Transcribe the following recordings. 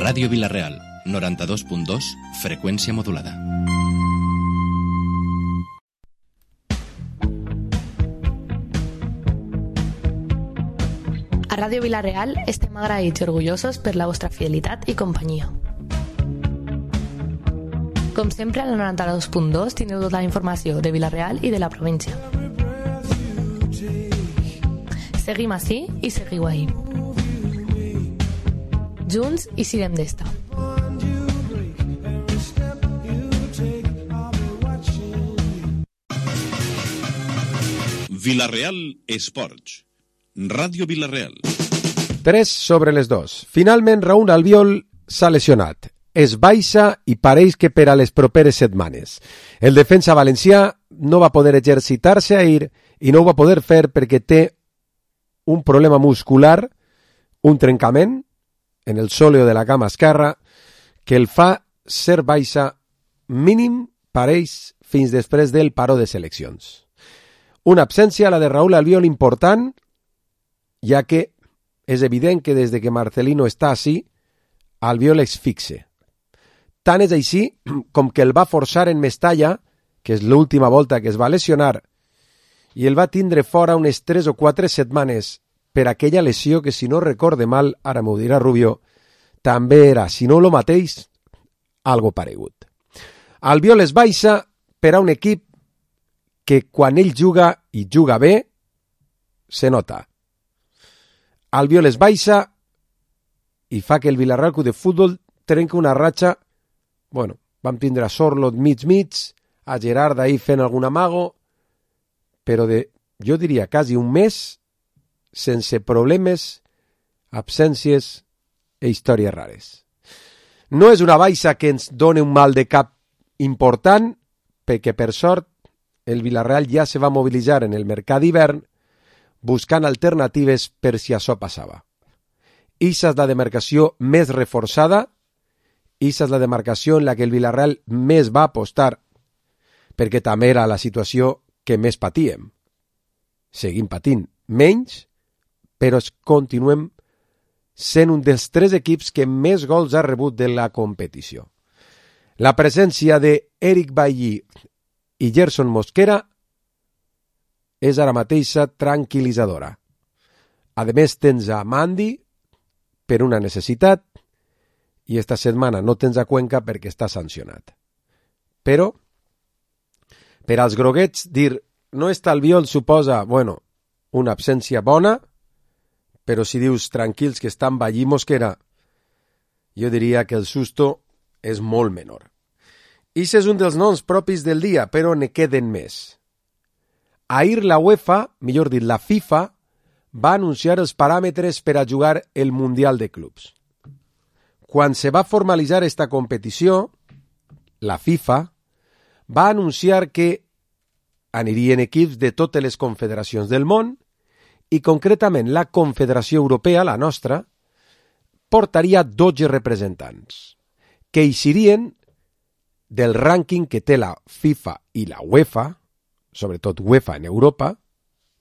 Ràdio Vilareal, 92.2, freqüència modulada. A Ràdio Vilareal estem agraïts i orgullosos per la vostra fidelitat i companyia. Com sempre, al 92.2 tindreu tota la informació de Vilareal i de la província. Seguim així i seguiu ahí. Junts i sirem d'esta. Vilareal Esports. Ràdio Vilareal. 3 sobre les 2. Finalment, Raúl Albiol s'ha lesionat. Es baixa i pareix que per a les properes setmanes. El defensa valencià no va poder exercitar-se ahir i no ho va poder fer perquè té un problema muscular, un trencament en el sòleo de la cama esquerra que el fa ser baixa mínim pareix fins després del paró de seleccions. Una absència, la de Raúl Albiol, important, ja que és evident que des de que Marcelino està així, Albiol es fixe. Tant és així com que el va forçar en Mestalla, que és l'última volta que es va lesionar, i el va tindre fora unes 3 o 4 setmanes per aquella lesió que, si no recorde mal, ara m'ho dirà Rubio, també era, si no lo mateix, algo paregut. Albiol es baixa per a un equip que quan ell juga i juga bé, se nota. Albiol es baixa i fa que el Villarreal de Futbol trenca una ratxa, bueno, vam tindre a Sorlot mig-mig, a Gerard ahir fent algun amago, però de, jo diria, quasi un mes sense problemes, absències i històries rares. No és una baixa que ens doni un mal de cap important, perquè per sort el Villarreal ja se va mobilitzar en el mercat d'hivern buscant alternatives per si això passava. Issa és la demarcació més reforçada, Issa és la demarcació en la que el Villarreal més va apostar, perquè també era la situació que més patíem. Seguim patint menys, però continuem sent un dels tres equips que més gols ha rebut de la competició. La presència d'Eric Bailly i Gerson Mosquera és ara mateixa tranquil·litzadora. A més, tens a Mandy per una necessitat i esta setmana no tens a Cuenca perquè està sancionat. Però, per als groguets, dir no està el viol suposa, bueno, una absència bona, però si dius tranquils que estan Ballí Mosquera, jo diria que el susto és molt menor. Ix és un dels noms propis del dia, però ne queden més. Ahir la UEFA, millor dit la FIFA, va anunciar els paràmetres per a jugar el Mundial de Clubs. Quan se va formalitzar esta competició, la FIFA va anunciar que anirien equips de totes les confederacions del món i concretament la Confederació Europea, la nostra, portaria 12 representants, que eixirien del rànquing que té la FIFA i la UEFA, sobretot UEFA en Europa,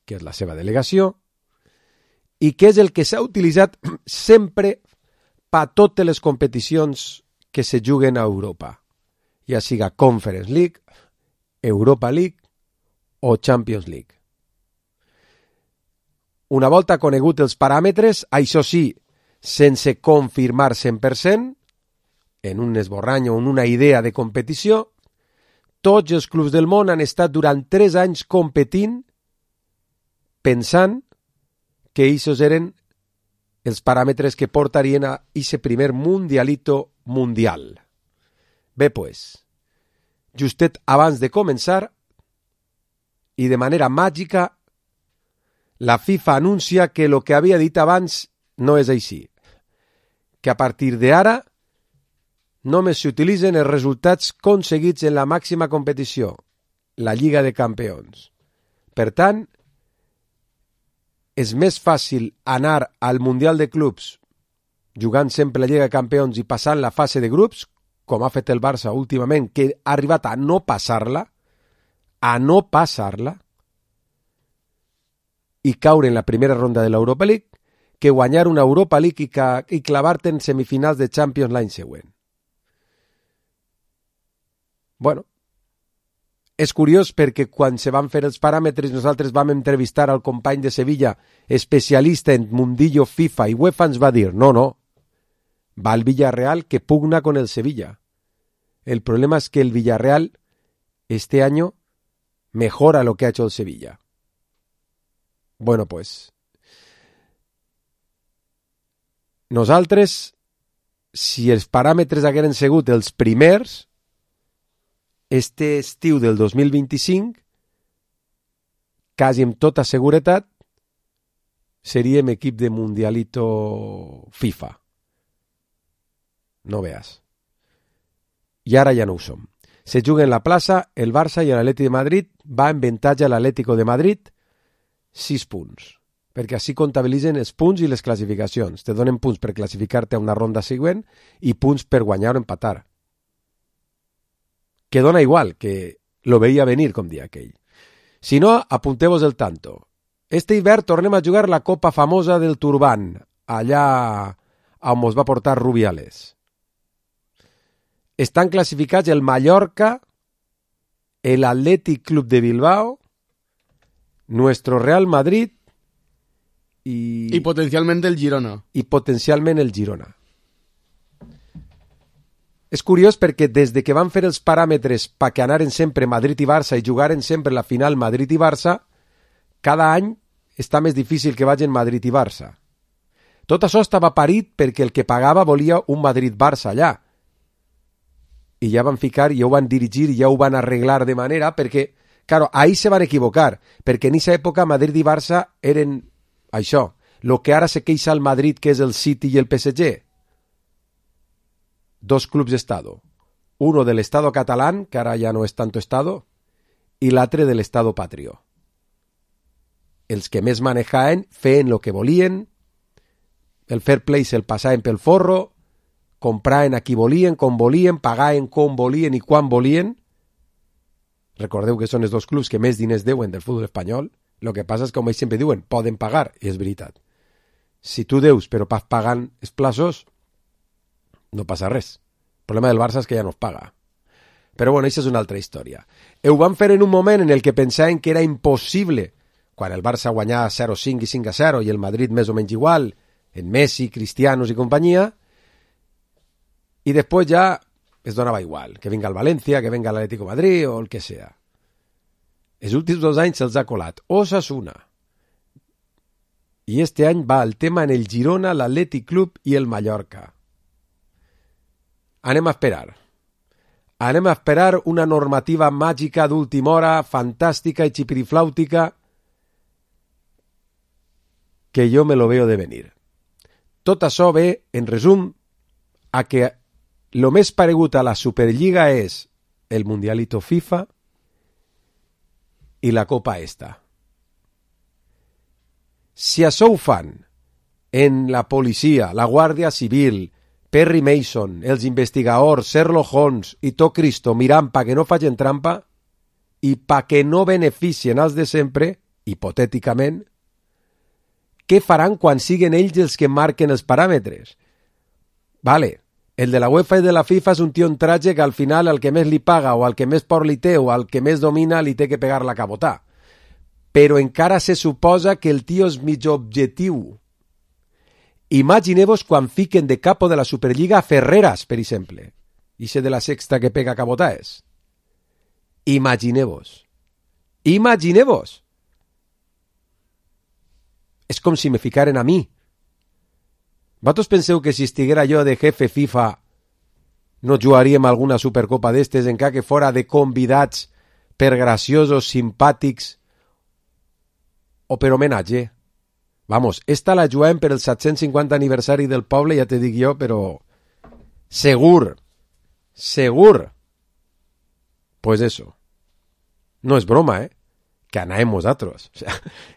que és la seva delegació, i que és el que s'ha utilitzat sempre per totes les competicions que se juguen a Europa, ja siga Conference League, Europa League o Champions League. Una volta conegut els paràmetres, això sí, sense confirmar 100%, en un esborrany o en una idea de competició, tots els clubs del món han estat durant 3 anys competint pensant que aquests eren els paràmetres que portarien a aquest primer mundialito mundial. Bé, pues, justet abans de començar, i de manera màgica la FIFA anuncia que el que havia dit abans no és així. Que a partir d'ara només s'utilitzen els resultats aconseguits en la màxima competició, la Lliga de Campions. Per tant, és més fàcil anar al Mundial de Clubs jugant sempre la Lliga de Campions i passant la fase de grups, com ha fet el Barça últimament, que ha arribat a no passar-la, a no passar-la, i caure en la primera ronda de l'Europa League que guanyar una Europa League i, ca en semifinals de Champions l'any següent. Bueno, és curiós perquè quan se van fer els paràmetres nosaltres vam entrevistar al company de Sevilla, especialista en mundillo FIFA i UEFA, ens va dir, no, no, va al Villarreal que pugna con el Sevilla. El problema es que el Villarreal este año mejora lo que ha hecho el Sevilla. Bueno, pues nosaltres, si els paràmetres hagueren sigut els primers, este estiu del 2025, quasi amb tota seguretat, seríem equip de Mundialito FIFA. No veas. I ara ja no ho som. Se juga en la plaça, el Barça i l'Atleti de Madrid va en avantatge l'Atlético de Madrid 6 punts, perquè així comptabilitzen els punts i les classificacions. Te donen punts per classificar-te a una ronda següent i punts per guanyar o empatar. Que dona igual, que lo veia venir, com dia aquell. Si no, apunteu-vos el tanto. Este hivern tornem a jugar la copa famosa del Turban, allà on ens va portar Rubiales. Estan classificats el Mallorca, el Athletic Club de Bilbao, nuestro Real Madrid y, Y potencialmente el Girona. i potencialment el Girona. És curiós perquè des de que van fer els paràmetres perquè anaren sempre Madrid i Barça i jugaren sempre la final Madrid i Barça, cada any està més difícil que vagin Madrid i Barça. Tot això estava parit perquè el que pagava volia un Madrid-Barça allà. I ja van ficar, ja ho van dirigir, ja ho van arreglar de manera perquè, claro, ahí se van equivocar, perquè en aquesta època Madrid i Barça eren això, lo que ara se queixa el Madrid que és el City i el PSG. Dos clubs d'estado. Uno del Estado catalán, que ara ja no és tanto Estado, i l'altre de l'Estado patrio. Els que més manejaven feien lo que volien, el fair play se'l passaven pel forro, compraven a qui volien, com volien, pagaven com volien i quan volien. Recordeu que són els dos clubs que més diners deuen del futbol espanyol. Lo que passa és que, com ells sempre diuen, poden pagar, i és veritat. Si tu deus però vas pagant els plaços, no passa res. El problema del Barça és que ja no es paga. Però bueno, això és una altra història. Ho van fer en un moment en el que pensaven que era impossible, quan el Barça guanyava 0-5 i 5-0 i el Madrid més o menys igual, en Messi, Cristianos i companyia, i després ja es donava igual, que vinga el València, que vinga l'Atlético Madrid o el que sea. Els últims dos anys se'ls ha colat Osasuna. I este any va el tema en el Girona, l'Atlètic Club i el Mallorca. Anem a esperar. Anem a esperar una normativa màgica d'última hora, fantàstica i xipiriflàutica, que jo me lo veo de venir. Tot això ve, en resum, a que lo més paregut a la Superliga és el Mundialito FIFA i la Copa esta. Si això ho fan en la policia, la Guàrdia Civil, Perry Mason, els investigadors, Sherlock Holmes i tot Cristo mirant pa que no facin trampa i pa que no beneficien els de sempre, hipotèticament, què faran quan siguen ells els que marquen els paràmetres? Vale, el de la UEFA i de la FIFA és un tio en traje que al final al que més li paga o al que més por li té o al que més domina li té que pegar la cabotà. Però encara se suposa que el tio és mig objectiu. Imagineu-vos quan fiquen de capo de la Superliga Ferreras, per exemple. Ixe de la sexta que pega cabotàs. Imagineu-vos. Imagineu-vos. És com si me ficaren a mi. Vosaltres penseu que si estiguera jo de jefe FIFA no jugaríem alguna supercopa d'estes encara que fora de convidats per graciosos, simpàtics o per homenatge? Vamos, esta la juguem per el 750 aniversari del poble, ja te dic jo, però segur, segur. Pues eso. No és broma, eh? Que anàvem nosaltres. O sea,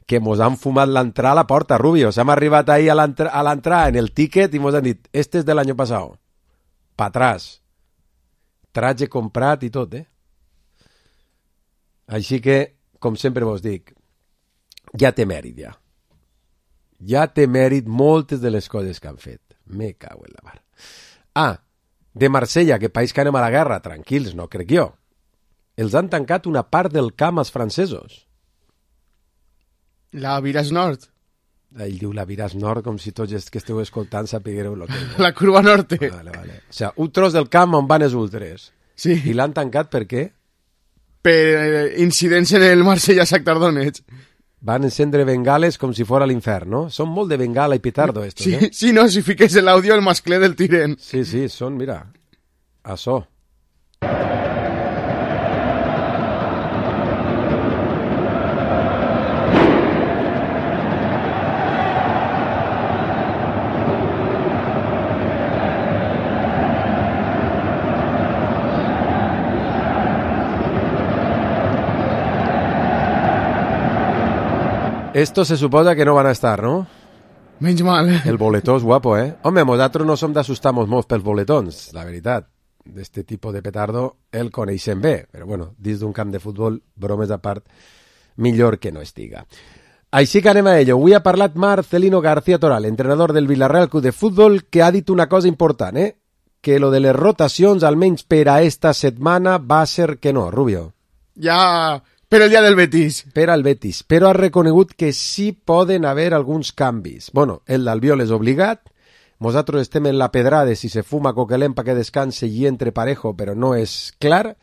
que mos han fumat l'entrada a la porta, Rubio. O hem arribat ahí a l'entrada en el ticket i mos han dit, este és de l'any passat. Pa atrás. Traje comprat i tot, eh? Així que, com sempre vos dic, ja té mèrit, ja. Ja té mèrit moltes de les coses que han fet. Me cago en la mar. Ah, de Marsella, que país que anem a la guerra, tranquils, no crec jo. Els han tancat una part del camp als francesos. La Viras Nord. Ell diu la Viràs Nord com si tots els que esteu escoltant sapigueu el que és. La curva norte. Vale, vale. O sigui, un tros del camp on van els ultres. Sí, I l'han tancat per què? per eh, incidents en el Marsella Shakhtar Donetsk. Van encendre bengales com si fora l'infern, no? Són molt de bengala i petardo, estos, Sí, eh? sí, no, si fiques el audio el mascle del tiren. Sí, sí, són, mira, açò. Esto se suposa que no van a estar, no? Menys mal. El boletó és guapo, eh? Home, nosaltres no som d'assustar-nos molt pels boletons, la veritat. D'este tipus de petardo el coneixem bé, però bueno, dins d'un camp de futbol, bromes a part, millor que no estiga. Així que anem a ello. Avui ha parlat Marcelino García Toral, entrenador del Villarreal Club de Futbol, que ha dit una cosa important, eh? Que lo de les rotacions, almenys per a esta setmana, va ser que no, Rubio. Ja per el dia del Betis. per al Betis, però ha reconegut que sí poden haver alguns canvis. Bueno, el d'Albiol és obligat, nosaltres estem en la pedrada si se fuma coquelem perquè descanse i entre parejo, però no és clar.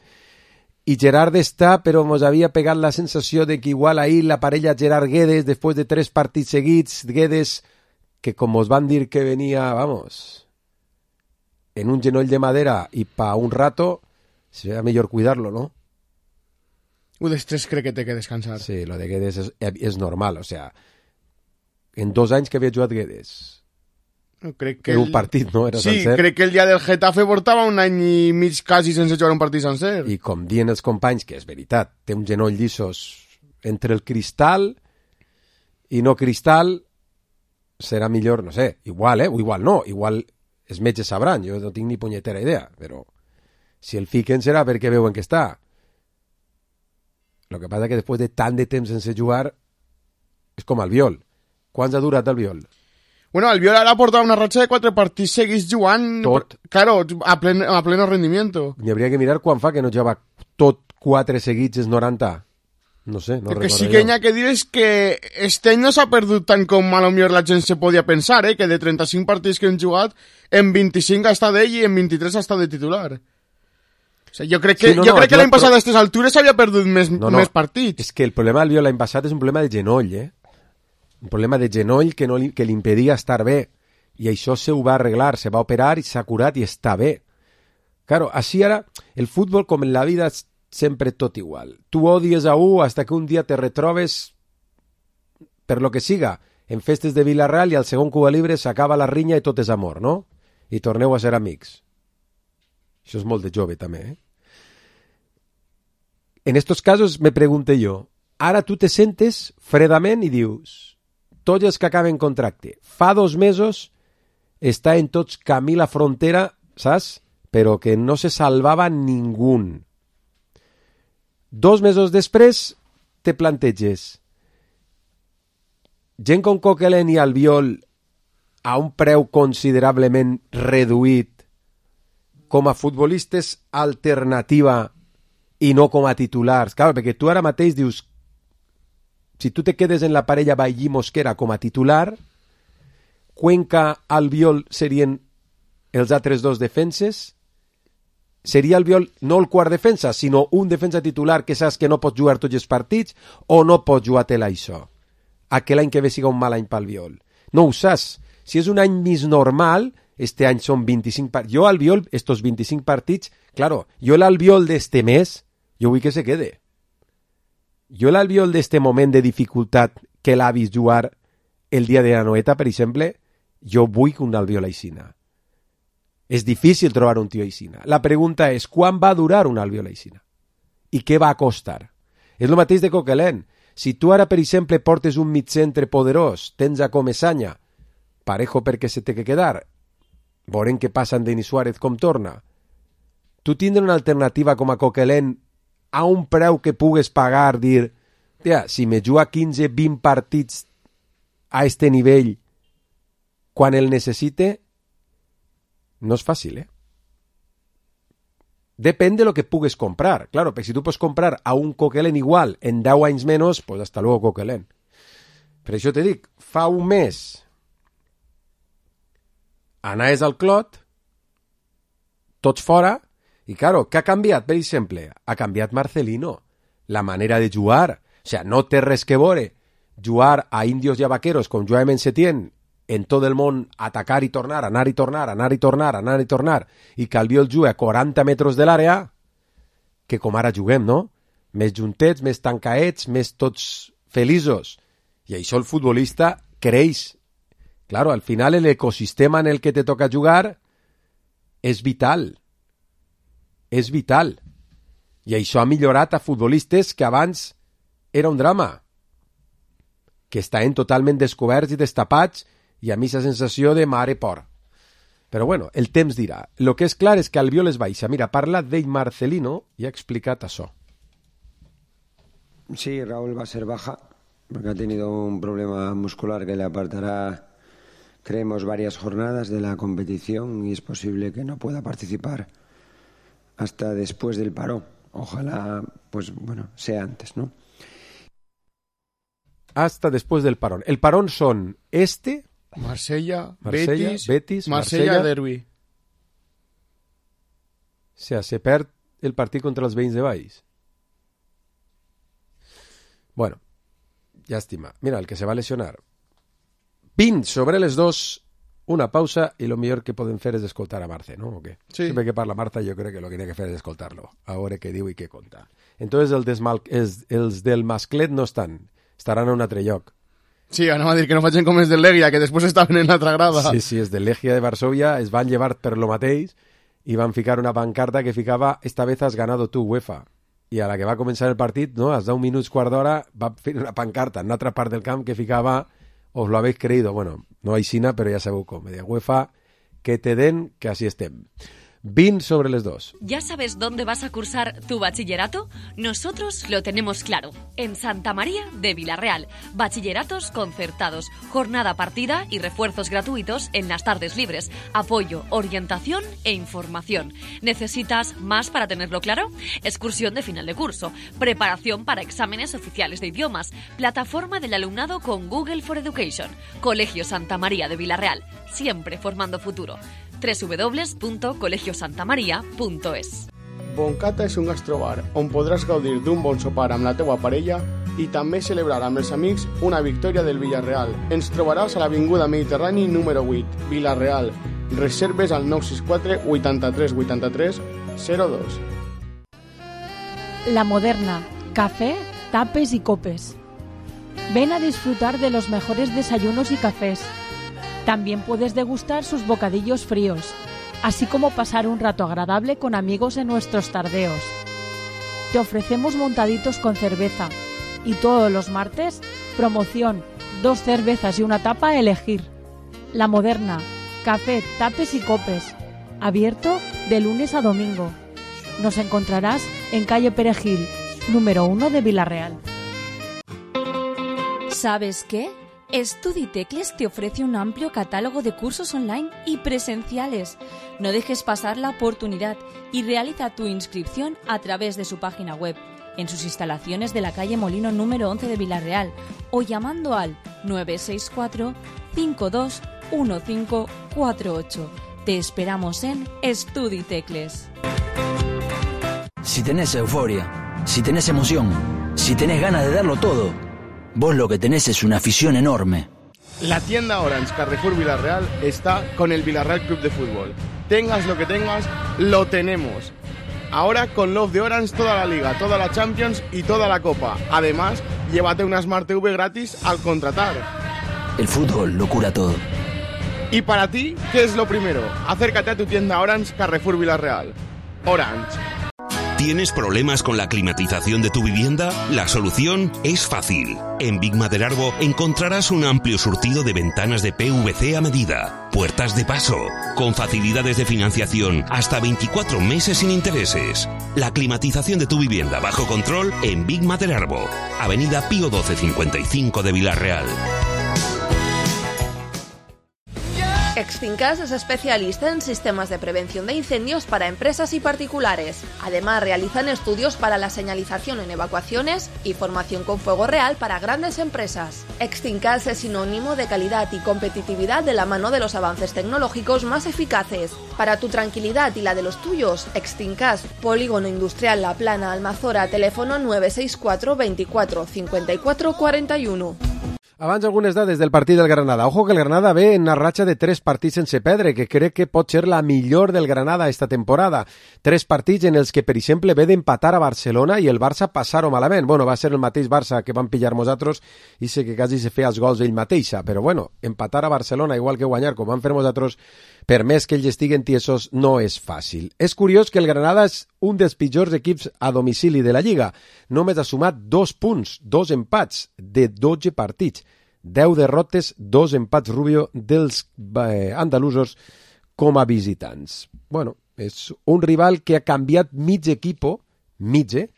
I Gerard està, però mos havia pegat la sensació de que igual ahir la parella Gerard Guedes, després de tres partits seguits, Guedes, que com us van dir que venia, vamos, en un genoll de madera i pa un rato, seria millor cuidarlo, ¿no? Un dels tres crec que té que descansar. Sí, lo de Guedes és, és normal, o sea, en dos anys que havia jugat Guedes, No, crec que era un partit, no? Era Sí, sencer. crec que el dia del Getafe portava un any i mig quasi sense jugar un partit sencer. I com dient els companys, que és veritat, té un genoll llissos entre el cristal i no cristal, serà millor, no sé, igual, eh? O igual no, igual els metges sabran, jo no tinc ni punyetera idea, però si el fiquen serà perquè veuen que està. Lo que passa que després de tant de temps sense jugar és com el viol. Quants ha durat el viol? Bueno, el Viola ara portava una ratxa de quatre partits seguits jugant... Tot. Claro, a, plen, a pleno rendimiento. N'hi hauria que mirar quan fa que no jugava tot quatre seguits els 90. No sé, no el que sí que jo. hi ha que dir és que este any no s'ha perdut tant com a lo millor la gent se podia pensar, eh? que de 35 partits que hem jugat, en 25 ha estat d'ell i en 23 ha estat de titular. O sigui, jo crec que, Sí, no, jo no, crec que l'any passat a aquestes altures s'havia perdut més, No, no. més partits. És que el problema del viol l'any passat és un problema de genoll, eh? Un problema de genoll que, no li, que li impedia estar bé. I això se ho va arreglar, se va operar i s'ha curat i està bé. Claro, així ara, el futbol, com en la vida, és sempre tot igual. Tu odies a un hasta que un dia te retrobes per lo que siga, en festes de Villarreal i al segon Cuba Libre s'acaba la rinya i tot és amor, no? I torneu a ser amics. Això és molt de jove, també, eh? En estos casos me pregunté yo, ara tu te sentes fredament i dius, tots els que acaben contracte, fa dos mesos està en tots camí la frontera, saps? Però que no se salvava ningú. Dos mesos després te planteges gent com Coquelin i Albiol a un preu considerablement reduït com a futbolistes alternativa i no com a titulars. Clar, perquè tu ara mateix dius si tu te quedes en la parella Baillí Mosquera com a titular, Cuenca, Albiol serien els altres dos defenses, seria Albiol no el quart defensa, sinó un defensa titular que saps que no pot jugar tots els partits o no pot jugar tela això. A que l'any que ve siga un mal any pel Albiol. No ho saps. Si és un any més normal, este any són 25 partits. Jo Albiol, estos 25 partits, claro, jo l'Albiol d'este mes, jo vull que se quede. Jo l'Albiol d'este moment de dificultat que l'ha vist jugar el dia de la noeta, per exemple, jo vull que un Albiol aixina. És difícil trobar un tio aixina. La pregunta és, quan va durar un Albiol aixina? I què va costar? És el mateix de Coquelin. Si tu ara, per exemple, portes un mitcentre poderós, tens a Comesanya, parejo perquè se té que quedar, veurem què passa amb Denis Suárez com torna. Tu tindre una alternativa com a Coquelin a un preu que pugues pagar, dir, tia, si me juga 15-20 partits a este nivell quan el necessite, no és fàcil, eh? Depèn de lo que pugues comprar. Claro, perquè si tu pots comprar a un Coquelin igual en 10 anys menys, pues hasta luego Coquelin. Per això te dic, fa un mes anaves al clot, tots fora, i claro, què ha canviat, per exemple? Ha canviat Marcelino, la manera de jugar. O sea, no té res que veure jugar a indios i a vaqueros com jugàvem en Setién en tot el món atacar i tornar, anar i tornar, anar i tornar, anar i tornar, i que el juga a 40 metres de l'àrea, que com ara juguem, no? Més juntets, més tancaets, més tots feliços. I això el futbolista creix. Claro, al final el ecosistema en el que te toca jugar és vital. És vital. I això ha millorat a futbolistes que abans era un drama. Que estaven totalment descoberts i destapats i a mi la sensació de mare por. Però bueno, el temps dirà. Lo que és clar és que Albiol és baixa. Mira, parla d'ell Marcelino i ha explicat això. Sí, Raúl va a ser baja porque ha tenido un problema muscular que le apartará, creemos, varias jornadas de la competición y es posible que no pueda participar hasta después del parón. Ojalá, pues bueno, sea antes, ¿no? Hasta después del parón. El parón son este, Marsella, Marsella, Betis, Betis, Marsella, Marsella. Derby. O sea, se perd el partit contra els veïns de Valls. Bueno, llàstima. Mira, el que se va lesionar. 20 sobre les dos, una pausa i lo millor que podem fer és escoltar a Marce, ¿no? ¿O qué? Sí. Sempre que parla Marta jo crec que lo que tiene que fer és escoltar-lo, a veure què diu i què conta. Entonces el desmal, els, els del masclet no estan, estaran a un altre lloc. Sí, anava a dir que no facin com els del Legia, que després estaven en l'altra grada. Sí, sí, els de Legia de Varsovia es van llevar per lo mateix i van ficar una pancarta que ficava esta vez has ganado tu UEFA. I a la que va començar el partit, no, als 10 minuts, quart d'hora, va fer una pancarta en una altra part del camp que ficava os lo habéis creído. Bueno, no hay sina, però ja sabeu com. Media UEFA, que te den, que así estem. 20 sobre les dos. ¿Ya sabes dónde vas a cursar tu bachillerato? Nosotros lo tenemos claro. En Santa María de Villarreal. Bachilleratos concertados, jornada partida y refuerzos gratuitos en las tardes libres. Apoyo, orientación e información. ¿Necesitas más para tenerlo claro? Excursión de final de curso. Preparación para exámenes oficiales de idiomas. Plataforma del alumnado con Google for Education. Colegio Santa María de Villarreal. Siempre formando futuro www.colegiosantamaria.es Boncata és un gastrobar on podràs gaudir d'un bon sopar amb la teua parella i també celebrar amb els amics una victòria del Villarreal. Ens trobaràs a l'Avinguda Mediterrani número 8, Villarreal. Reserves al 964 83 83 02. La Moderna, café, tapes y copes. Ven a disfrutar de los mejores desayunos y cafés. También puedes degustar sus bocadillos fríos, así como pasar un rato agradable con amigos en nuestros tardeos. Te ofrecemos montaditos con cerveza y todos los martes, promoción, dos cervezas y una tapa a elegir. La Moderna, café, tapes y copes. Abierto de lunes a domingo. Nos encontrarás en calle Perejil, número 1 de Villarreal. ¿Sabes qué? Studitecles te ofrece un amplio catálogo de cursos online y presenciales. No dejes pasar la oportunidad y realiza tu inscripción a través de su página web, en sus instalaciones de la calle Molino número 11 de Villarreal o llamando al 964 521548. Te esperamos en Studitecles. Si tenés euforia, si tenés emoción, si tenés ganas de darlo todo, vos lo que tenés es una afición enorme. La tienda Orange Carrefour Villarreal está con el Villarreal Club de Fútbol. Tengas lo que tengas, lo tenemos. Ahora con Love de Orange toda la liga, toda la Champions y toda la Copa. Además, llévate una Smart TV gratis al contratar. El fútbol lo cura todo. Y para ti, ¿qué es lo primero? Acércate a tu tienda Orange Carrefour Villarreal. Orange. ¿Tienes problemas con la climatización de tu vivienda? La solución es fácil. En Big Maderarbo encontrarás un amplio surtido de ventanas de PVC a medida, puertas de paso, con facilidades de financiación hasta 24 meses sin intereses. La climatización de tu vivienda bajo control en Big Maderarbo, Avenida Pío 1255 de Villarreal. Extincas es especialista en sistemas de prevención de incendios para empresas y particulares. Además, realizan estudios para la señalización en evacuaciones y formación con fuego real para grandes empresas. Extincas es sinónimo de calidad y competitividad de la mano de los avances tecnológicos más eficaces. Para tu tranquilidad y la de los tuyos, Extincas, Polígono Industrial La Plana, Almazora, teléfono 964 24 54 41. Abans algunes dades del partit del Granada. Ojo que el Granada ve en una ratxa de tres partits sense perdre, que crec que pot ser la millor del Granada esta temporada. Tres partits en els que, per exemple, ve d'empatar a Barcelona i el Barça passar-ho malament. Bueno, va ser el mateix Barça que van pillar nosaltres i sé que quasi se feia els gols ell mateixa, però bueno, empatar a Barcelona igual que guanyar com van fer nosaltres per més que ells estiguen tiesos, no és fàcil. És curiós que el Granada és un dels pitjors equips a domicili de la Lliga. Només ha sumat dos punts, dos empats de 12 partits. 10 derrotes, dos empats Rubio dels eh, andalusos com a visitants. Bueno, és un rival que ha canviat mig equipo, mig, eh?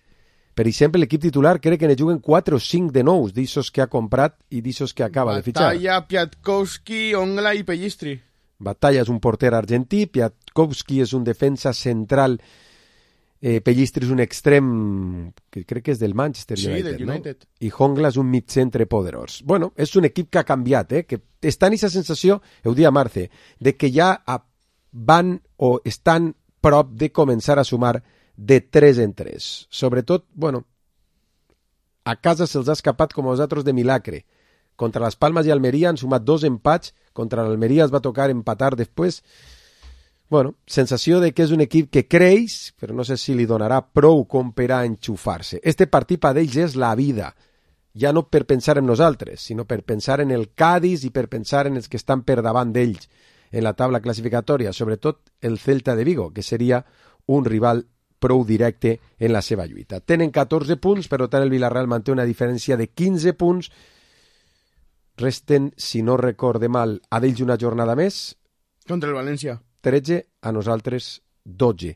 Per exemple, l'equip titular crec que ne juguen 4 o 5 de nous, d'issos que ha comprat i d'issos que acaba de fitxar. Batalla, Piatkowski, Ongla i Pellistri. Batalla és un porter argentí, Piatkowski és un defensa central, eh, Pellistri és un extrem que crec que és del Manchester Sí, United, del United. no? i Hongla és un mitcentre poderós. Bueno, és un equip que ha canviat, eh? que està en aquesta sensació, ho dia Marce, de que ja a- van o estan prop de començar a sumar de 3 en 3. Sobretot, bueno, a casa se'ls ha escapat com els altres de Milacre. Contra les Palmes i Almeria han sumat dos empats, contra l'Almeria es va tocar empatar després. Bueno, sensació de que és un equip que creix, però no sé si li donarà prou com per a enxufar-se. Este partit per ells és la vida, ja no per pensar en nosaltres, sinó per pensar en el Cádiz i per pensar en els que estan per davant d'ells en la taula classificatòria, sobretot el Celta de Vigo, que seria un rival prou directe en la seva lluita. Tenen 14 punts, però tant el Villarreal manté una diferència de 15 punts. Resten, si no recorde mal, a d'ells una jornada més, Contra el València. 13, a nosaltres 12.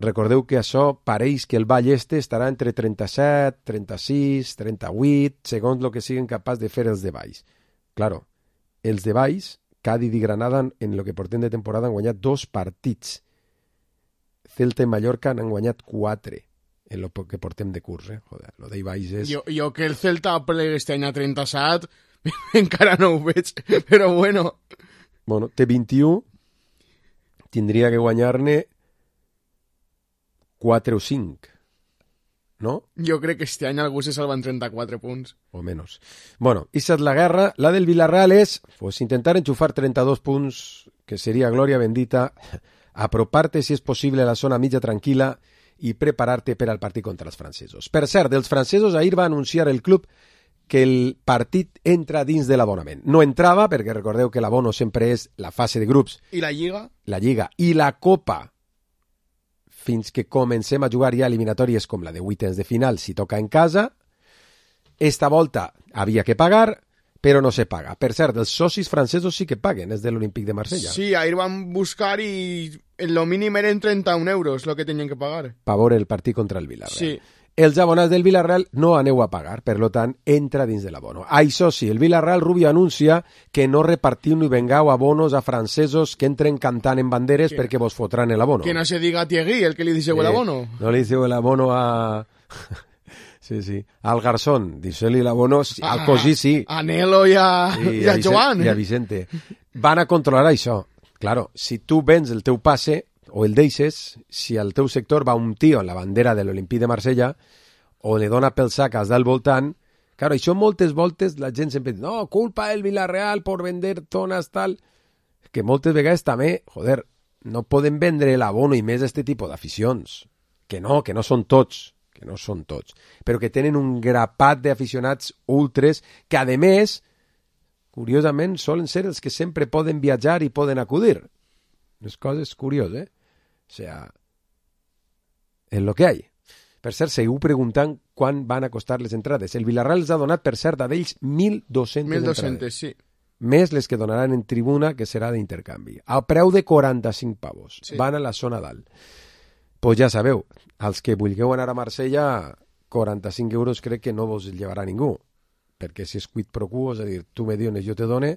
Recordeu que això pareix que el Vall Este estarà entre 37, 36, 38, segons el que siguin capaç de fer els de Valls. Claro, els de Valls, Cádiz i Granada, en lo que portem de temporada, han guanyat dos partits. Celta i Mallorca n'han guanyat quatre en lo que portem de curs, eh? Joder, lo de Valls és... Jo, jo que el Celta plegui este any a 37 encara no ho veig, però bueno. Bueno, té 21, tindria que guanyar-ne 4 o 5, no? Jo crec que este any algú se salva en 34 punts. o menos. Bueno, esa es la guerra. La del Villarreal es pues, intentar enchufar 32 punts, que sería gloria bendita, aproparte, si és possible, a la zona mitja tranquil·la i preparar-te per al partit contra els francesos. Per cert, dels francesos, ahir va anunciar el club que el partit entra dins de l'abonament. No entrava, perquè recordeu que l'abono sempre és la fase de grups, I la Lliga? la Lliga i la Copa, fins que comencem a jugar ja eliminatòries com la de vuitens de final, si toca en casa. Esta volta havia que pagar, però no se paga. Per cert, els socis francesos sí que paguen, és de l'Olímpic de Marsella. Sí, ahir van buscar i lo mínim eren 31 euros lo que tenien que pagar. Pavor el partit contra el Villarreal. Sí. Els abonats del Villarreal no aneu a pagar, per lo tant, entra dins de l'abono. Això sí, el Villarreal Rubio anuncia que no repartiu ni vengau abonos a francesos que entren cantant en banderes Que- perquè vos fotran el abono. Que no se diga Thierry, el que li dice el Eh, abono. No le dice el abono a... sí, sí. Al garzón. Dice-li el abono sí, al cosí, sí. A Nelo i a, Sí, i a Vicen- Joan. I a Vicente. Van a controlar això. Claro, si tu vens el teu passe o el deixes, si al teu sector va un tio en la bandera de l'Olimpí de Marsella o li dona pel sac als del voltant, claro, això moltes voltes la gent sempre diu, no, culpa el Villarreal por vender zonas tal, que moltes vegades també, joder, no poden vendre l'abono i més este tipus d'aficions. Que no, que no són tots, que no són tots, però que tenen un grapat d'aficionats ultres que, a més, curiosament, solen ser els que sempre poden viatjar i poden acudir. Les coses curiós, eh? O sea, és lo que hay. Per cert, seguiu preguntant quan van a costar les entrades. El Villarreal els ha donat, per cert, a d'ells 1.200 1.200, entrades. sí. Més les que donaran en tribuna, que serà d'intercanvi. A preu de 45 pavos. Sí. Van a la zona dalt. Pues ja sabeu, els que vulgueu anar a Marsella, 45 euros crec que no vos el llevarà ningú. Perquè si és quid pro quo, és a dir, tu me dones, jo te done,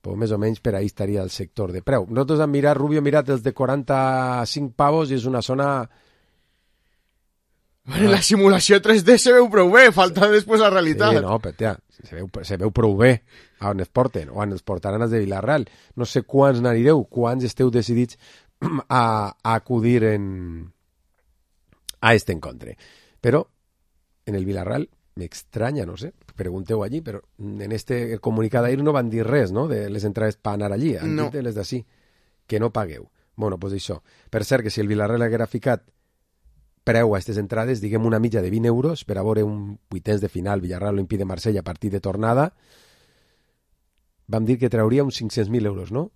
Pues més o menys per ahí estaria el sector de preu. Nosaltres hem mirat, Rubio, mirat els de 45 pavos i és una zona... Bueno, la simulació 3D se veu prou bé, falta després la realitat. Sí, no, però, tia, se veu, se veu prou bé a on es porten, o on es portaran els de Vilareal. No sé quants n'anireu, quants esteu decidits a, a acudir en, a este encontre. Però en el Vilareal m'estranya, no sé, pregunteu allí, però en este comunicat d'ahir no van dir res, no?, de les entrades per anar allí, han No. dit de les d'ací, que no pagueu. Bueno, doncs això. Per cert, que si el Vilareal haguera ficat preu a aquestes entrades, diguem una mitja de 20 euros per a veure un vuitens de final Villarreal Olímpic de Marsella a partir de tornada, vam dir que trauria uns 500.000 euros, no?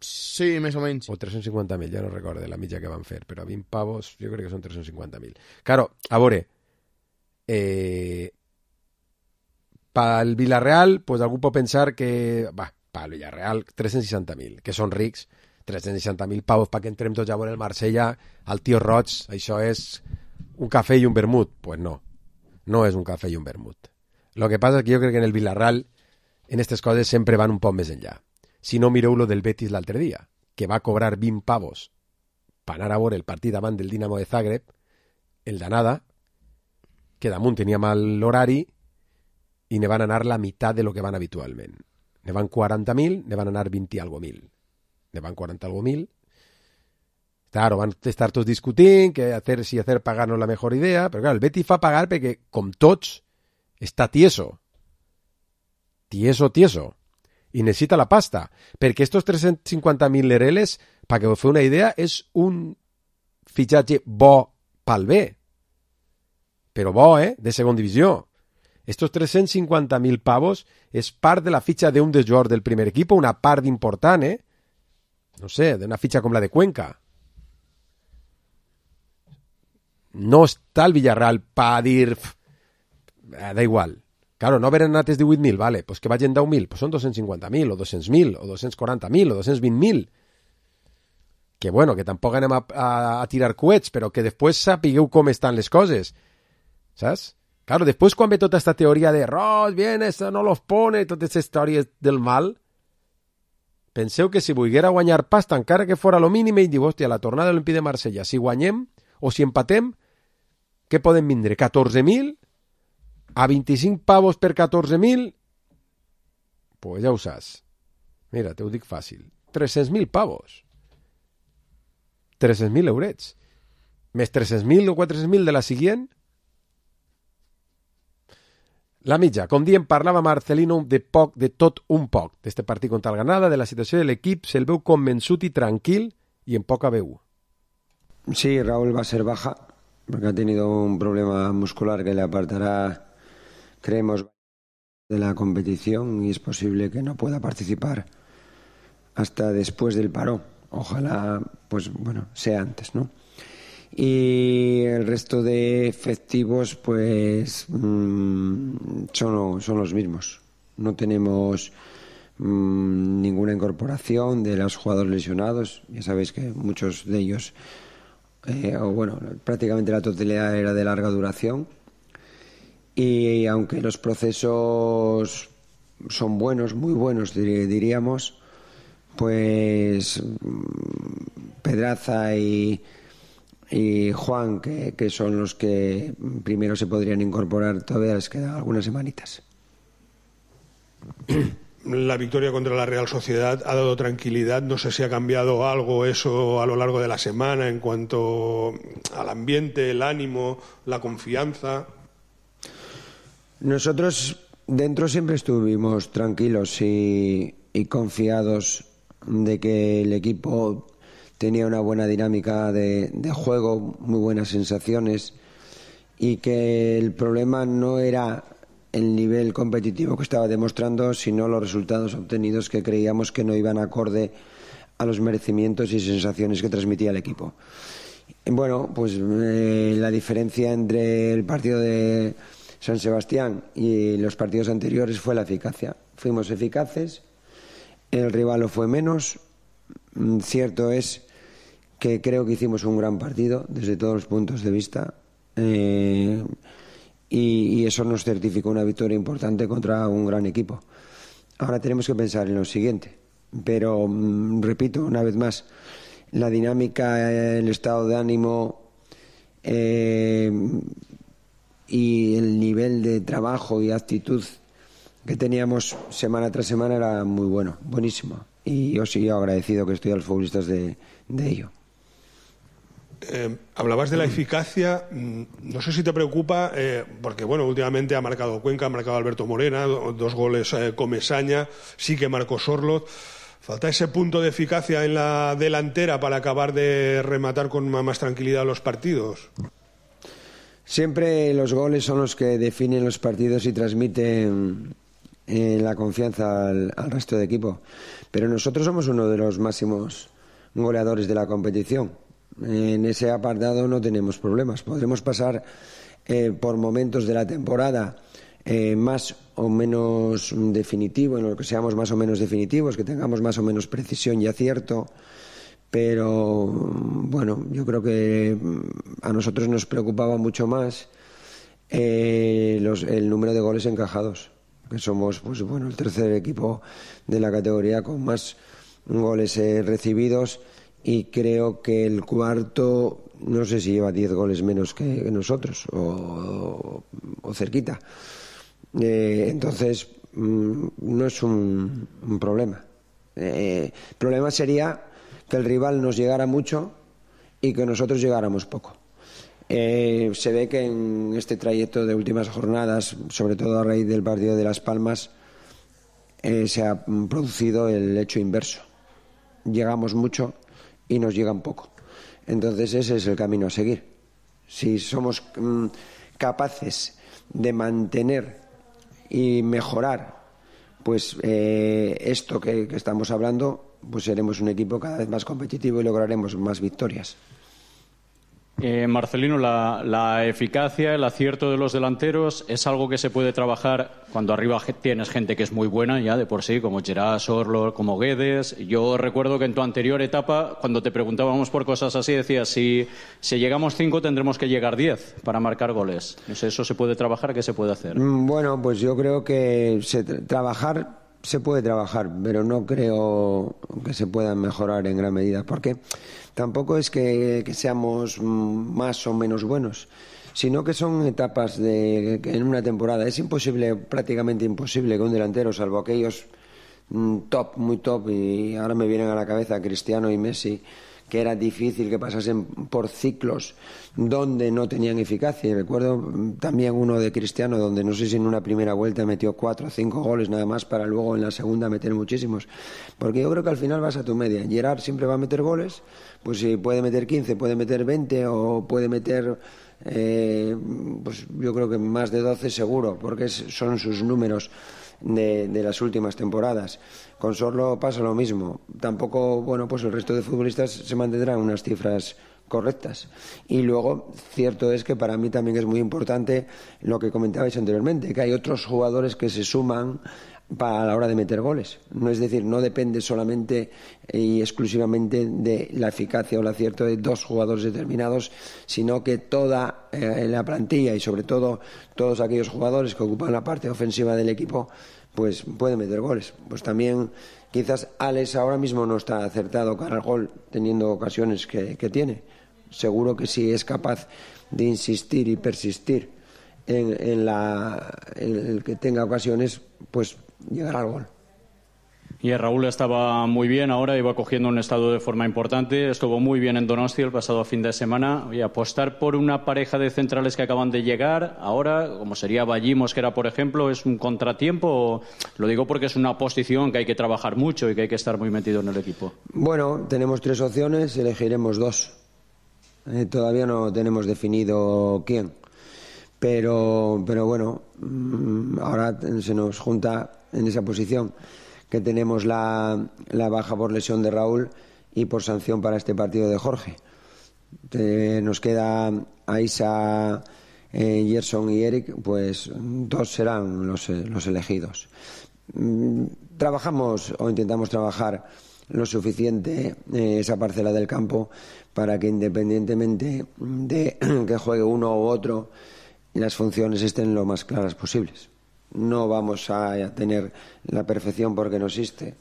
Sí, més o menys. O 350.000, ja no recordo la mitja que van fer, però a 20 pavos jo crec que són 350.000. Claro, a veure, eh, pel Villarreal, pues algú pot pensar que, va, pel Villarreal, 360.000, que són rics, 360.000 pavos perquè entrem tots a veure el Marsella, al tio Roig, això és un cafè i un vermut. Pues no, no és un cafè i un vermut. Lo que passa és que jo crec que en el Villarreal en aquestes coses sempre van un poc més enllà. Si no, mireu lo del Betis l'altre dia, que va cobrar 20 pavos per anar a veure el partit davant del Dinamo de Zagreb, el d'anada, que damunt tenia mal l'horari i ne van anar la meitat de lo que van habitualment. Ne van 40.000, ne van anar 20 i algo mil. Ne van 40 algo mil. Claro, van estar tots discutint que hacer, si hacer pagar no la mejor idea, però claro, el Betis fa pagar perquè, com tots, està tieso. Tieso, tieso. I necessita la pasta. Perquè estos 350.000 lereles, perquè us feu una idea, és un fitxatge bo pel B. Però bo, eh? De segon divisió. Estos 350.000 pavos és part de la fitxa d'un dels jugadors del primer equip, una part important, eh? No sé, d'una fitxa com la de Cuenca. No està el Villarreal pa dir... "Pf, eh, da igual. Claro, no haver anat els 18.000, vale, pues que vagin 10.000, pues són 250.000, o 200.000, o 240.000, o 220.000. Que bueno, que tampoc anem a, a, a tirar coets, però que després sapigueu com estan les coses. Saps? Claro, després quan ve tota esta teoria de Roig, bien, esto no los pone, totes aquestes històries del mal, penseu que si volguera guanyar pasta, encara que fora lo mínim, i diu, hòstia, la tornada de l'Olímpic de Marsella, si guanyem o si empatem, què poden vindre? 14.000? A 25 pavos per 14.000? Pues ja ho saps. Mira, te ho dic fàcil. 300.000 pavos. 300.000 eurets. Més 300.000 o 400.000 de la següent? La mitja, com diem, parlava Marcelino de poc, de tot un poc, d'este partit contra el Granada, de la situació de l'equip, se'l veu convençut i tranquil i en poca veu. Sí, Raúl va a ser baja porque ha tenido un problema muscular que le apartará, creemos, de la competición y es posible que no pueda participar hasta después del parón. Ojalá, pues bueno, sea antes, ¿no? Y el resto de efectivos, pues mm, son, son los mismos. No tenemos mm, ninguna incorporación de los jugadores lesionados. Ya sabéis que muchos de ellos eh, o bueno, prácticamente la totalidad era de larga duración. Y aunque los procesos son buenos, muy buenos diríamos, pues mm, Pedraza y, y Juan, que, que son los que primero se podrían incorporar, todavía les quedan algunas semanitas. La victoria contra la Real Sociedad ha dado tranquilidad. No sé si ha cambiado algo eso a lo largo de la semana en cuanto al ambiente, el ánimo, la confianza. Nosotros dentro siempre estuvimos tranquilos y, y confiados de que el equipo tenía una buena dinámica de, de juego, muy buenas sensaciones y que el problema no era el nivel competitivo que estaba demostrando, sino los resultados obtenidos que creíamos que no iban acorde a los merecimientos y sensaciones que transmitía el equipo. Bueno, pues eh, la diferencia entre el partido de San Sebastián y los partidos anteriores fue la eficacia. Fuimos eficaces, el rival lo fue menos. Mm, Cierto es que creo que hicimos un gran partido desde todos los puntos de vista. Eh, y, eso nos certificó una victoria importante contra un gran equipo. Ahora tenemos que pensar en lo siguiente. Pero, mm, repito, una vez más, la dinámica, el estado de ánimo eh, y el nivel de trabajo y actitud que teníamos semana tras semana era muy bueno, buenísimo. Y yo sigo agradecido que estoy a los futbolistas de ello. Eh, hablabas de la eficacia, mm, no sé si te preocupa, eh, porque bueno, últimamente ha marcado Cuenca, ha marcado Alberto Morena, do- dos goles eh, Comesaña, sí que marcó Sorloz. Falta ese punto de eficacia en la delantera para acabar de rematar con más tranquilidad los partidos. Siempre los goles son los que definen los partidos y transmiten eh, la confianza al, al resto de equipo. Pero nosotros somos uno de los máximos goleadores de la competición. En ese apartado no tenemos problemas. Podremos pasar eh, por momentos de la temporada eh, más o menos definitivo, en lo que seamos más o menos definitivos, que tengamos más o menos precisión y acierto pero bueno, yo creo que mm, a nosotros nos preocupaba mucho más eh, los- el número de goles encajados, que somos pues bueno el tercer equipo de la categoría con más goles eh, recibidos y creo que el cuarto no sé si lleva 10 goles menos que nosotros o, cerquita. Eh, entonces mm, no es un, problema. Eh, el problema sería que el rival nos llegara mucho y que nosotros llegáramos poco. Eh, se ve que en este trayecto de últimas jornadas, sobre todo a raíz del partido de Las Palmas, se ha producido el hecho inverso. Llegamos mucho y nos llegan poco. Entonces ese es el camino a seguir. Si somos mm, capaces de mantener y mejorar pues eh, esto que, que estamos hablando, pues seremos un equipo cada vez más competitivo y lograremos más victorias. Eh, Marcelino, la, eficacia, el acierto de los delanteros es algo que se puede trabajar cuando arriba tienes gente que es muy buena ya de por sí, como Gerard, Sorlo, como Guedes. Yo recuerdo que en tu anterior etapa, cuando te preguntábamos por cosas así, decías, si, si llegamos cinco tendremos que llegar diez para marcar goles. ¿Eso se puede trabajar? ¿Qué se puede hacer? Mm, Bueno, pues yo creo que se tra- trabajar se puede trabajar, pero no creo que se pueda mejorar en gran medida, porque tampoco es que, seamos más o menos buenos, sino que son etapas de en una temporada. Es imposible, prácticamente imposible, que un delantero, salvo aquellos mm, top, muy top, y ahora me vienen a la cabeza Cristiano y Messi, que era difícil que pasasen por ciclos donde no tenían eficacia. Y recuerdo mm, también uno de Cristiano, donde no sé si en una primera vuelta metió cuatro o cinco goles nada más para luego en la segunda meter muchísimos. Porque yo creo que al final vas a tu media. Gerard siempre va a meter goles, pues si puede meter 15, puede meter 20 o puede meter eh, pues yo creo que más de 12 seguro, porque son sus números de, de las últimas temporadas. Con Sorlo pasa lo mismo. Tampoco, bueno, pues el resto de futbolistas se mantendrán unas cifras correctas. Y luego, cierto es que para mí también es muy importante lo que comentabais anteriormente, que hay otros jugadores que se suman para la hora de meter goles. No es decir, no depende solamente y exclusivamente de la eficacia o el acierto de dos jugadores determinados, sino que toda eh, la plantilla y sobre todo todos aquellos jugadores que ocupan la parte ofensiva del equipo, pues pueden meter goles. Pues también quizás Alex ahora mismo no está acertado cara al gol, teniendo ocasiones que, tiene. Seguro que sí es capaz de insistir y persistir en, en la, en el que tenga ocasiones, pues llegará al gol. Y Raúl estaba muy bien ahora, iba cogiendo un estado de forma importante, estuvo muy bien en Donostia el pasado fin de semana. Y apostar por una pareja de centrales que acaban de llegar, ahora, como sería Valli Mosquera, por ejemplo, ¿es un contratiempo? o- Lo digo porque es una posición que hay que trabajar mucho y que hay que estar muy metido en el equipo. Bueno, tenemos tres opciones, elegiremos dos. Eh, todavía no tenemos definido quién. Pero, pero bueno, mm, ahora se nos junta en esa posición que tenemos la, la baja por lesión de Raúl y por sanción para este partido de Jorge. Nos queda Aisa, eh, Gerson y Eric, pues dos serán los, eh, los elegidos. Mm, Trabajamos o intentamos trabajar lo suficiente eh, esa parcela del campo para que independientemente de que juegue uno u otro, las funciones estén lo más claras posibles. No vamos a tener la perfección porque no existe,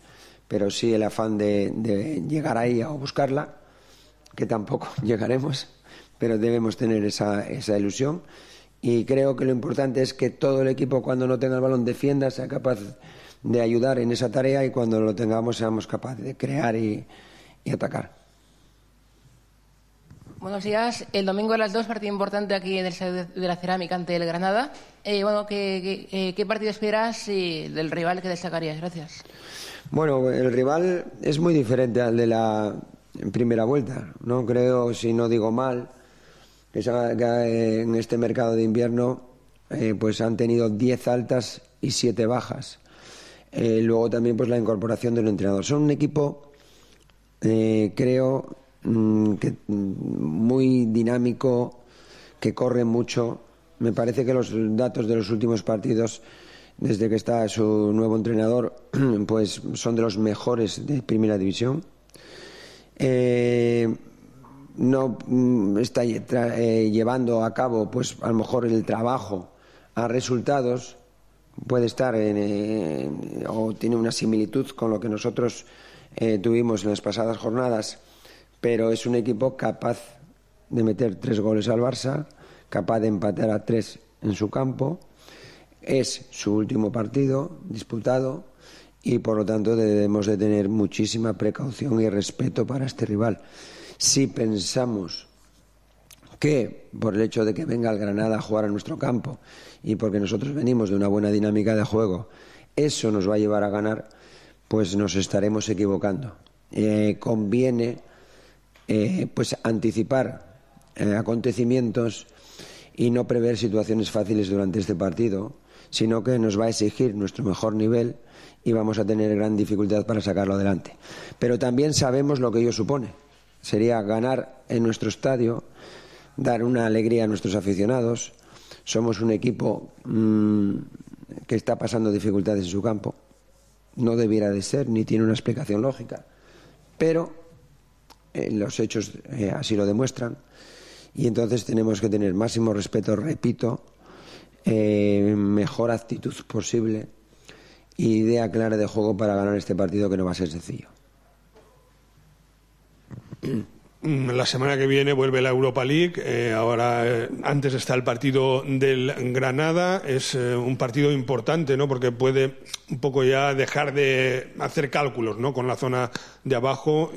pero sí el afán de, de llegar ahí a buscarla, que tampoco llegaremos, pero debemos tener esa, esa ilusión. Y creo que lo importante es que todo el equipo, cuando no tenga el balón, defienda, sea capaz de ayudar en esa tarea y cuando lo tengamos, seamos capaces de crear y, y atacar. Buenos días. El domingo a las dos, partido importante aquí en el Estadio de la Cerámica ante el Granada. Eh, bueno, ¿qué, qué, eh, qué partido esperas y del rival que destacarías? Gracias. Bueno, el rival es muy diferente al de la primera vuelta. No creo, si no digo mal, que en este mercado de invierno eh, pues han tenido 10 altas y 7 bajas. Eh, luego también pues la incorporación de un entrenador. Son un equipo, eh, creo, mm, que mm, muy dinámico, que corre mucho. Me parece que los datos de los últimos partidos, desde que está su nuevo entrenador, pues son de los mejores de Primera División. Eh, no mm, está eh, llevando a cabo, pues a lo mejor el trabajo a resultados puede estar en, o tiene una similitud con lo que nosotros eh, tuvimos en las pasadas jornadas, pero es un equipo capaz de meter tres goles al Barça, capaz de empatar a tres en su campo. Es su último partido disputado y por lo tanto debemos de tener muchísima precaución y respeto para este rival. Si pensamos que por el hecho de que venga el Granada a jugar a nuestro campo y porque nosotros venimos de una buena dinámica de juego, eso nos va a llevar a ganar, pues nos estaremos equivocando. Eh, conviene eh, pues anticipar eh, acontecimientos y no prever situaciones fáciles durante este partido, sino que nos va a exigir nuestro mejor nivel y vamos a tener gran dificultad para sacarlo adelante. Pero también sabemos lo que ello supone. Sería ganar en nuestro estadio, dar una alegría a nuestros aficionados, somos un equipo mmm, que está pasando dificultades en su campo. No debiera de ser, ni tiene una explicación lógica. Pero eh, los hechos eh, así lo demuestran. Y entonces tenemos que tener máximo respeto, repito, eh, mejor actitud posible y idea clara de juego para ganar este partido que no va a ser sencillo. Mm, la semana que viene vuelve la Europa League. Eh, ahora, eh, antes está el partido del Granada. Es eh, un partido importante, ¿no? Porque puede un poco ya dejar de hacer cálculos, ¿no? Con la zona de abajo.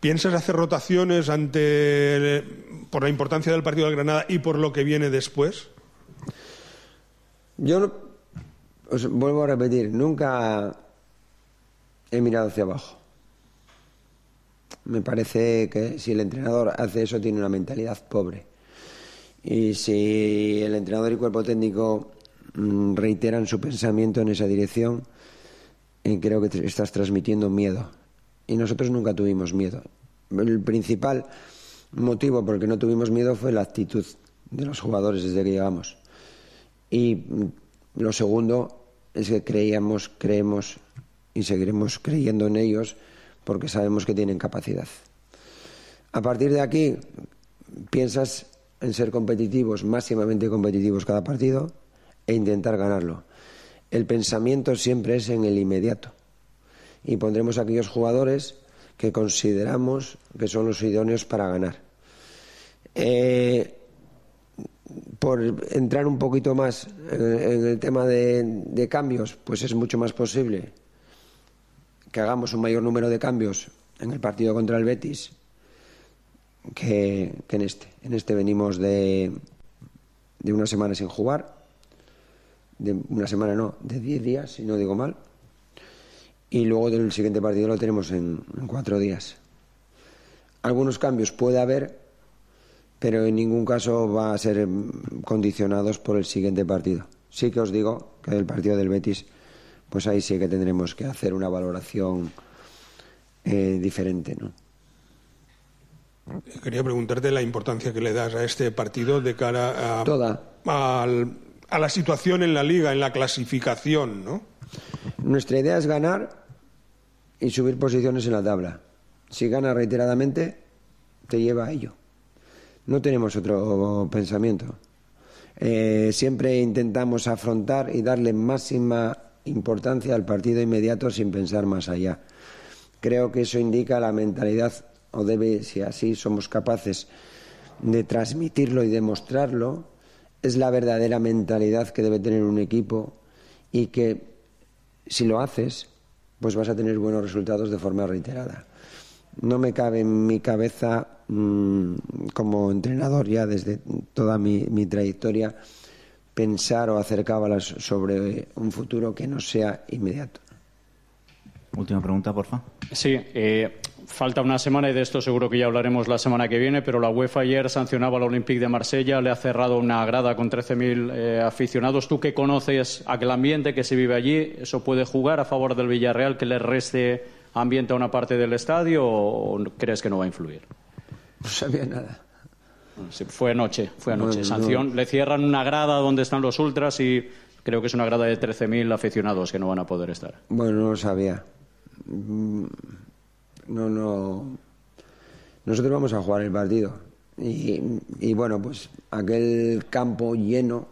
Piensas hacer rotaciones ante por la importancia del partido del Granada y por lo que viene después. Yo os vuelvo a repetir, nunca he mirado hacia abajo me parece que si el entrenador hace eso tiene una mentalidad pobre. Y si el entrenador y cuerpo técnico mm, reiteran su pensamiento en esa dirección, eh, creo que estás transmitiendo miedo. Y nosotros nunca tuvimos miedo. El principal motivo por el que no tuvimos miedo fue la actitud de los jugadores desde que llegamos. Y mm, lo segundo es que creíamos, creemos y seguiremos creyendo en ellos porque sabemos que tienen capacidad. A partir de aquí, piensas en ser competitivos, máximamente competitivos cada partido e intentar ganarlo. El pensamiento siempre es en el inmediato y pondremos a aquellos jugadores que consideramos que son los idóneos para ganar. Eh, por entrar un poquito más en, el tema de, de cambios, pues es mucho más posible que hagamos un mayor número de cambios en el partido contra el Betis que, en este. En este venimos de, de una semana sin jugar, de una semana no, de 10 días, si no digo mal, y luego del siguiente partido lo tenemos en, en cuatro días. Algunos cambios puede haber, pero en ningún caso va a ser condicionados por el siguiente partido. Sí que os digo que el partido del Betis pues ahí sí que tendremos que hacer una valoración eh, diferente, ¿no? Quería preguntarte la importancia que le das a este partido de cara a, Toda. a la situación en la liga, en la clasificación, ¿no? Nuestra idea es ganar y subir posiciones en la tabla. Si gana reiteradamente, te lleva a ello. No tenemos otro pensamiento. Eh, siempre intentamos afrontar y darle máxima importancia al partido inmediato sin pensar más allá. Creo que eso indica la mentalidad, o debe, si así somos capaces de transmitirlo y demostrarlo, es la verdadera mentalidad que debe tener un equipo y que si lo haces, pues vas a tener buenos resultados de forma reiterada. No me cabe en mi cabeza, mmm, como entrenador ya desde toda mi, trayectoria, pensar o hacer cábalas sobre un futuro que no sea inmediato. Última pregunta, porfa. Sí, eh, falta una semana y de esto seguro que ya hablaremos la semana que viene, pero la UEFA ayer sancionaba al Olympique de Marsella, le ha cerrado una grada con 13.000 eh, aficionados. Tú que conoces aquel ambiente que se vive allí, ¿eso puede jugar a favor del Villarreal que le reste ambiente a una parte del estadio o crees que no va a influir? No sabía nada. Fue anoche, fue anoche. No, Sanción, no. le cierran una grada donde están los ultras y creo que es una grada de 13.000 aficionados que no van a poder estar. Bueno, no lo sabía. Mm, No, no. Nosotros vamos a jugar el partido. Y, y bueno, pues aquel campo lleno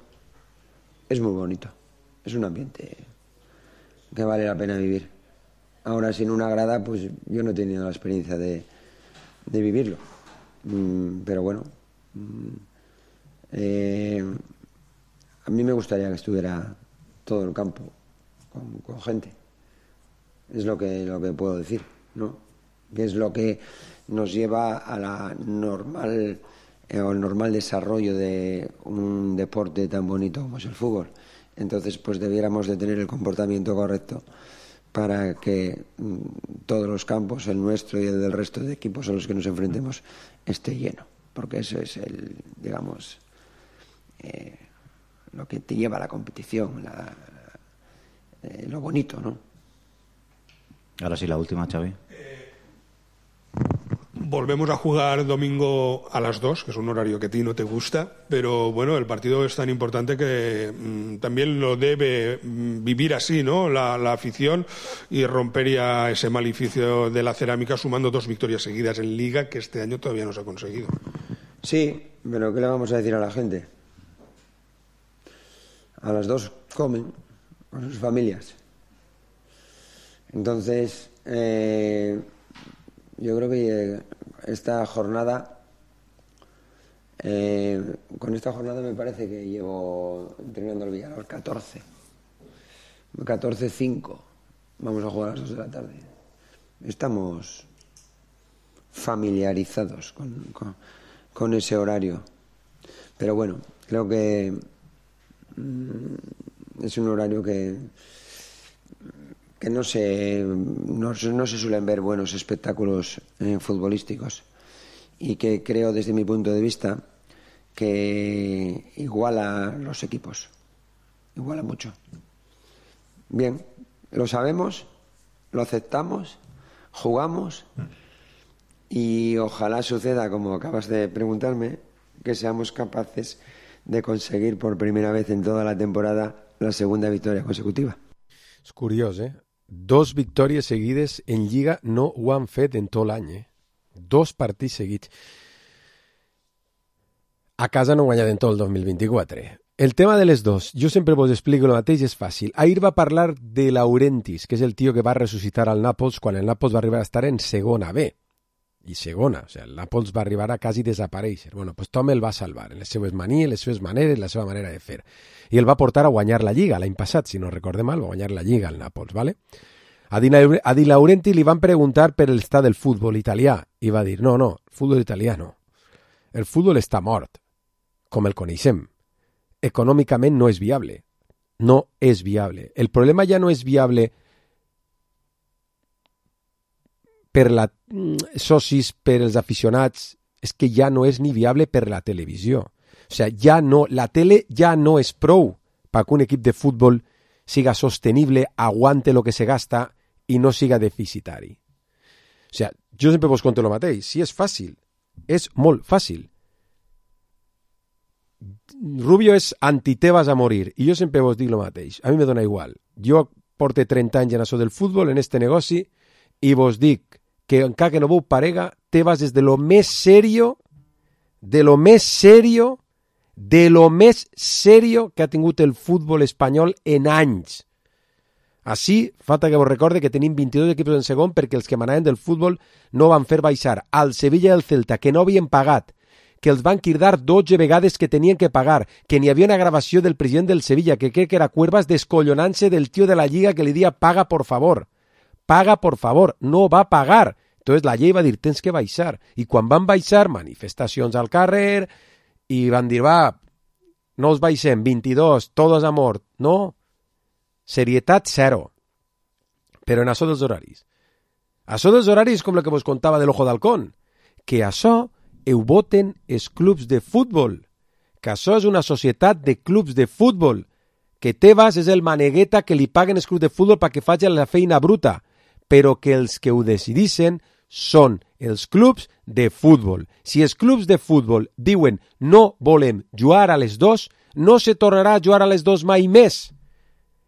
es muy bonito. Es un ambiente que vale la pena vivir. Ahora sin una grada, pues yo no he tenido la experiencia de, de vivirlo. Mm, pero bueno, eh, a mí me gustaría que estuviera todo el campo con, gente. Es lo que, lo que puedo decir, ¿no? Que es lo que nos lleva a la normal eh, o normal desarrollo de un deporte tan bonito como es el fútbol. Entonces, pues debiéramos de tener el comportamiento correcto para que mm, todos los campos, el nuestro y el del resto de equipos a los que nos enfrentemos, esté lleno. Porque eso es el, digamos, eh, lo que te lleva a la competición, la, eh, lo bonito, ¿no? Ahora sí, la última, Xavi. Volvemos a jugar domingo a las 2, que es un horario que a ti no te gusta, pero bueno, el partido es tan importante que mmm, también lo debe mmm, vivir así, ¿no? La, la, afición y romper ya ese maleficio de la cerámica sumando dos victorias seguidas en Liga que este año todavía no se ha conseguido. Sí, pero ¿qué le vamos a decir a la gente? A las dos comen con sus familias. Entonces, eh, yo creo que esta jornada, eh, con esta jornada me parece que llevo entrenando al Villarreal 14. 14-5. Vamos a jugar a las 2 de la tarde. Estamos familiarizados con, con ese horario. Pero bueno, creo que mm, es un horario que que no se, no, se suelen ver buenos espectáculos eh, futbolísticos y que creo desde mi punto de vista que iguala los equipos, iguala mucho. Bien, lo sabemos, lo aceptamos, jugamos y ojalá suceda, como acabas de preguntarme, que seamos capaces de conseguir por primera vez en toda la temporada la segunda victoria consecutiva. És curiós, eh? Dos victòries seguides en Lliga no han fet en tot l'any, eh? Dos partits seguits. A casa no guanyat en tot el 2024. El tema de les dos, jo sempre vos explico el mateix, és fàcil. Ahir va parlar de Laurentis, que és el tio que va ressuscitar al Nàpols quan el Nàpols va arribar a estar en segona B. I segona, o sigui, el Nàpols va arribar a quasi desaparèixer. Bueno, pues Tom el va salvar, en les seves manies, les seves maneres, la seva manera de fer. I el va portar a guanyar la Lliga l'any passat, si no recordem mal, va guanyar la Lliga al Nàpols, ¿vale? A Di, a Di Laurenti li van preguntar per l'estat del futbol italià i va dir, no, no, el futbol italià no. El futbol està mort, com el coneixem. Econòmicament no és viable. No és viable. El problema ja no és viable per la socis, per els aficionats, és que ja no és ni viable per la televisió. O sigui, ja no, la tele ja no és prou perquè un equip de futbol siga sostenible, aguante lo que se gasta i no siga deficitari. O sigui, jo sempre vos conto el mateix. Si és fàcil, és molt fàcil. Rubio és antitebas a morir i jo sempre vos dic el mateix. A mi me dona igual. Jo porte 30 anys en això del futbol, en este negoci, i vos dic que encara que no veu parega, Tebas és de lo més serio, de lo més serio de lo més serio que ha tingut el futbol espanyol en anys. Així, falta que vos recorde que tenim 22 equips en segon perquè els que manaven del futbol no van fer baixar al Sevilla i al Celta, que no havien pagat, que els van cridar 12 vegades que tenien que pagar, que n'hi havia una gravació del president del Sevilla, que crec que era Cuervas descollonant-se del tio de la Lliga que li dia paga por favor. Paga por favor. No va pagar. Entonces la llei va dir tens que baixar. I quan van baixar, manifestacions al carrer, i van dir, va, no us baixem, 22, todos a mort. No, serietat zero. Però en això dels horaris. Això dels horaris com el que vos contava de l'Ojo d'Halcón, que això ho voten els clubs de futbol, que això és una societat de clubs de futbol, que Tebas és el manegueta que li paguen els clubs de futbol perquè faci la feina bruta, però que els que ho decidissin són els clubs de futbol. Si els clubs de futbol diuen no volem jugar a les dos, no se tornarà a jugar a les dos mai més.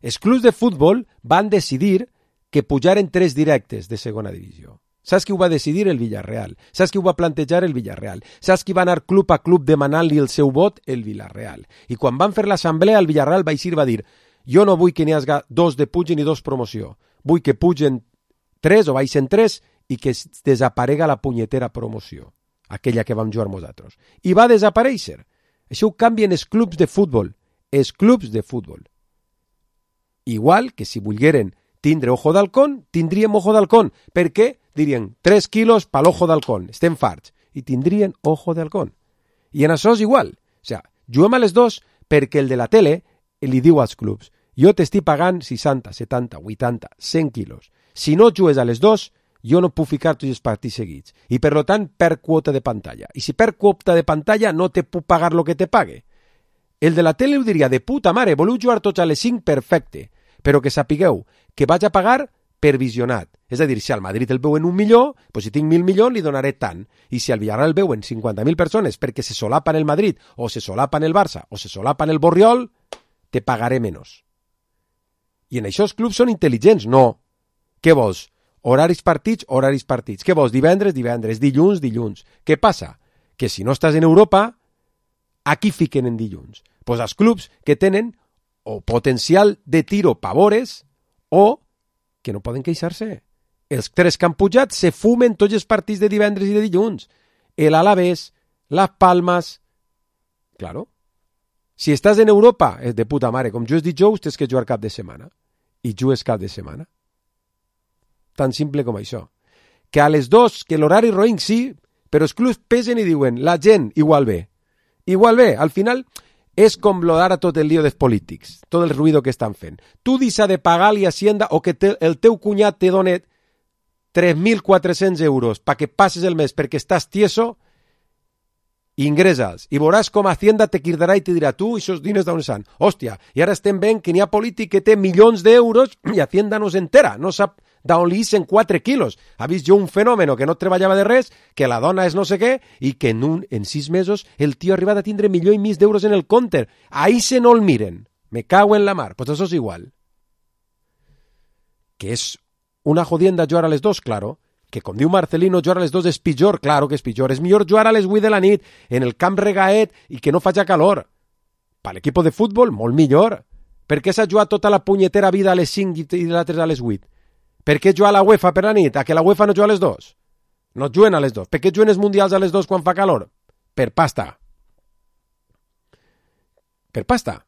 Els clubs de futbol van decidir que pujaren tres directes de segona divisió. Saps qui ho va decidir? El Villarreal. Saps qui ho va plantejar? El Villarreal. Saps qui va anar club a club demanant-li el seu vot? El Villarreal. I quan van fer l'assemblea, el Villarreal va dir jo no vull que n'hi hagi dos de pugen i dos promoció. Vull que pugen tres o baixen tres i que desaparega la punyetera promoció, aquella que vam jugar nosaltres. I va desaparèixer. Això ho canvien els clubs de futbol. Els clubs de futbol. Igual que si volgueren tindre ojo d'halcón, tindríem ojo d'halcón. Per què? Dirien 3 quilos per l'ojo d'halcón. Estem farts. I tindrien ojo d'halcón. I en això igual. O sigui, juguem a les dos perquè el de la tele li diu als clubs jo t'estic pagant 60, 70, 80, 100 quilos. Si no jugues a les dos, jo no puc ficar tots els partits seguits. I per lo tant, per quota de pantalla. I si per quota de pantalla no te puc pagar lo que te pague. El de la tele ho diria, de puta mare, voleu jugar tots a les 5? Perfecte. Però que sapigueu que vaig a pagar per visionat. És a dir, si al Madrid el veuen un milió, pues si tinc mil milions li donaré tant. I si al Villarreal el veuen 50.000 persones perquè se solapan el Madrid, o se solapan el Barça, o se solapan el Borriol, te pagaré menys. I en això els clubs són intel·ligents. No. Què vols? Horaris partits, horaris partits. Què vols? Divendres, divendres. Dilluns, dilluns. Què passa? Que si no estàs en Europa, aquí fiquen en dilluns. Pues els clubs que tenen o potencial de tiro pavores o que no poden queixar-se. Els tres que han pujat se fumen tots els partits de divendres i de dilluns. El Alavés, Las Palmas... Claro. Si estàs en Europa, és de puta mare. Com jugues dijous, tens que jugar cap de setmana. I jugues cap de setmana. Tan simple com això. Que a les dos, que l'horari roïng sí, però els clubs pesen i diuen la gent igual bé. Igual bé. Al final és com lo d'ara tot el lío dels polítics, tot el ruïdo que estan fent. Tu deixa de pagar-li Hacienda o que te, el teu cunyat te done 3.400 euros perquè passes el mes perquè estàs tieso, ingressa'ls i veuràs com Hacienda te cridarà i te dirà tu, aquests diners d'on són? Hòstia, i ara estem veient que n'hi ha polític que té milions d'euros i Hacienda no s'entera, no sap d'on li isen 4 quilos. Ha vist un fenomen que no treballava de res, que la dona és no sé què, i que en, un, en sis mesos el tio ha arribat a tindre milió i mig d'euros en el compte. Ahí se no el miren. Me cago en la mar. Pues eso es igual. Que és una jodienda jugar a les dos, claro. Que com diu Marcelino, jugar a les dos és pitjor, claro que és pitjor. És millor jugar a les 8 de la nit, en el camp regaet i que no faci calor. Per l'equip de futbol, molt millor. Per què s'ha jugat tota la punyetera vida a les 5 i a les 8? Per què jugar a la UEFA per la nit? Que la UEFA no juga a les dos? No juguen a les dos. Per què juguen els a les dos quan fa calor? Per pasta. Per pasta.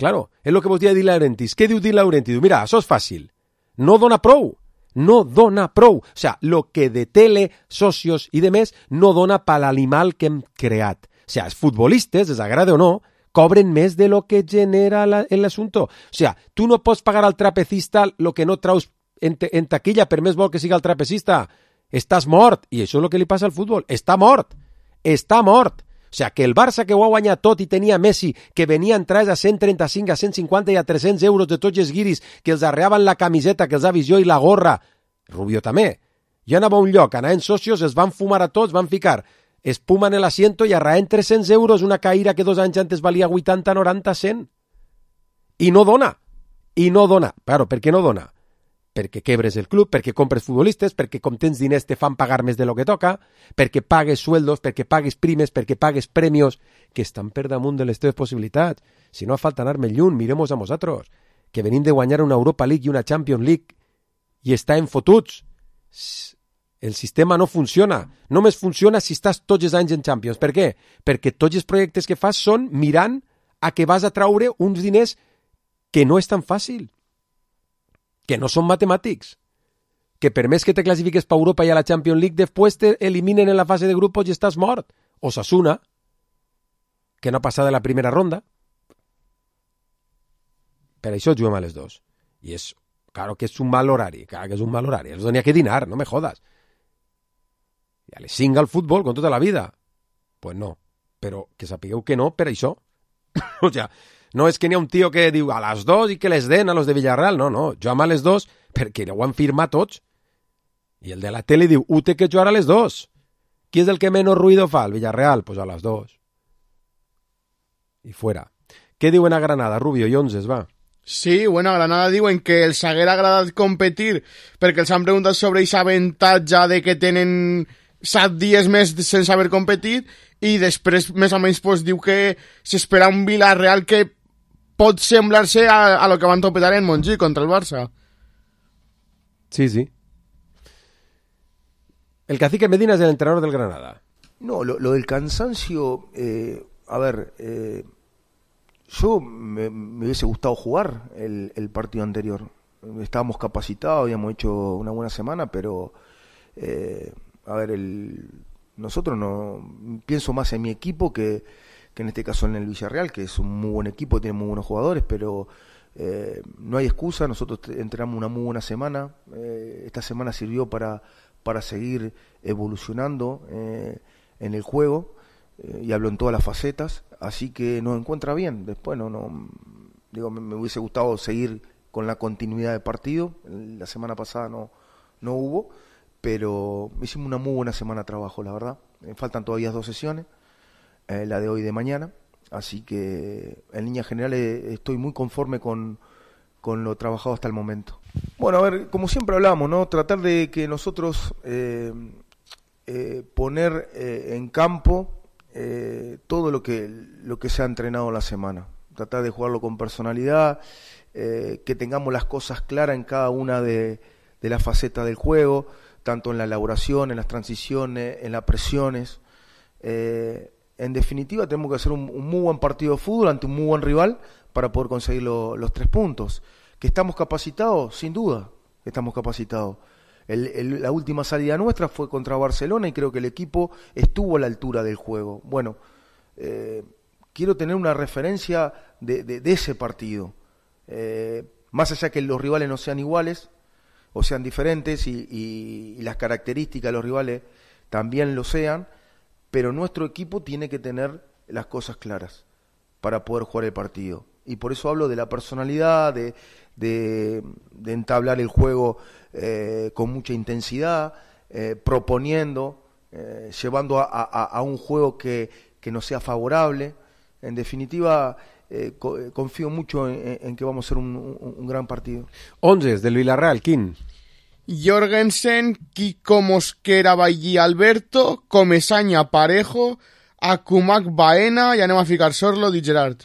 Claro, és el que vos dia Di Laurentiis. Què diu Di Laurentiis? Mira, això és fàcil. No dona prou. No dona prou. O sea, lo que de tele, socios i de més no dona per l'animal que hem creat. O sea, els futbolistes, les agrade o no, cobren més de lo que genera la, el asunto. O sea, tu no pots pagar al trapecista lo que no traus en, te, en taquilla, per més vol que siga el trapecista. Estàs mort. I això és el que li passa al futbol. Està mort. Està mort. O sea, que el Barça que ho ha guanyat tot i tenia Messi, que venia en traes a 135, a 150 i a 300 euros de tots els guiris, que els arreaven la camiseta, que els ha visió i la gorra. Rubio també. Jo anava a un lloc, anaven socios, es van fumar a tots, van ficar espuma en el asiento i arraen 300 euros una caïra que dos anys antes valia 80, 90, 100. I no dona. I no dona. Claro, per què no dona? perquè quebres el club, perquè compres futbolistes, perquè com tens diners te fan pagar més de lo que toca, perquè pagues sueldos, perquè pagues primes, perquè pagues premios, que estan per damunt de les teves possibilitats. Si no falta anar més lluny, miremos a nosaltres, que venim de guanyar una Europa League i una Champions League i està en fotuts. El sistema no funciona. Només funciona si estàs tots els anys en Champions. Per què? Perquè tots els projectes que fas són mirant a que vas a traure uns diners que no és tan fàcil que no són matemàtics, que per més que te classifiques per Europa i a la Champions League, després te eliminen en la fase de grupos i estàs mort. O Sasuna, que no ha passat de la primera ronda. Per això juguem a les dos. I és, claro que és un mal horari, claro que és un mal horari. Els ha que dinar, no me jodas. I a les 5 al futbol, com tota la vida. Pues no. Però que sapigueu que no per això. o sea, no és que n'hi ha un tio que diu a les dos i que les den a los de Villarreal. No, no, jo amb a les dos perquè ho han firmat tots. I el de la tele diu, u té que jugar a les dos. Qui és el que menys ruido fa? El Villarreal? Pues a les dos. I fuera. Què diuen a Granada, Rubio i Onzes, va? Sí, bueno, a Granada diuen que els haguera agradat competir perquè els han preguntat sobre aquest avantatge de que tenen set dies més sense haver competit i després més o menys pues, diu que s'espera un Villarreal que pot semblar-se a, a lo que van topetar en Montjuïc contra el Barça. Sí, sí. El cacique Medina es el entrenador del Granada. No, lo, lo del cansancio, eh, a ver, eh, yo me, me, hubiese gustado jugar el, el, partido anterior. Estábamos capacitados, habíamos hecho una buena semana, pero, eh, a ver, el, nosotros no, pienso más en mi equipo que, en este caso en el Villarreal, que es un muy buen equipo, tiene muy buenos jugadores, pero eh, no hay excusa, nosotros entramos una muy buena semana, eh, esta semana sirvió para, para seguir evolucionando eh, en el juego, eh, y hablo en todas las facetas, así que nos encuentra bien, después no, no digo, me, me, hubiese gustado seguir con la continuidad de partido, la semana pasada no, no hubo, pero hicimos una muy buena semana de trabajo, la verdad, faltan todavía dos sesiones, eh, la de hoy y de mañana. Así que en líneas generales estoy muy conforme con, con lo trabajado hasta el momento. Bueno, a ver, como siempre hablamos, ¿no? Tratar de que nosotros eh, eh, poner eh, en campo eh, todo lo que, lo que se ha entrenado la semana. Tratar de jugarlo con personalidad, eh, que tengamos las cosas claras en cada una de, de las facetas del juego, tanto en la elaboración, en las transiciones, en las presiones. Eh, en definitiva tenemos que hacer un, muy buen partido de fútbol ante un muy buen rival para poder conseguir lo, los tres puntos. ¿Que estamos capacitados? Sin duda, estamos capacitados. La última salida nuestra fue contra Barcelona y creo que el equipo estuvo a la altura del juego. Bueno, eh, quiero tener una referencia de ese partido. Eh, más allá que los rivales no sean iguales o sean diferentes y, las características de los rivales también lo sean, pero nuestro equipo tiene que tener las cosas claras para poder jugar el partido. Y por eso hablo de la personalidad, de, de, entablar el juego eh, con mucha intensidad, eh, proponiendo, eh, llevando a, un juego que, que nos sea favorable. En definitiva, eh, co confío mucho en, en, que vamos a ser un, un, un gran partido. Onges del Villarreal, ¿quién? Jorgensen, Kiko Mosquera, Bailly, Alberto, Comesaña, Parejo, Akumak, Baena, y ficar Sorlo, Di Gerard.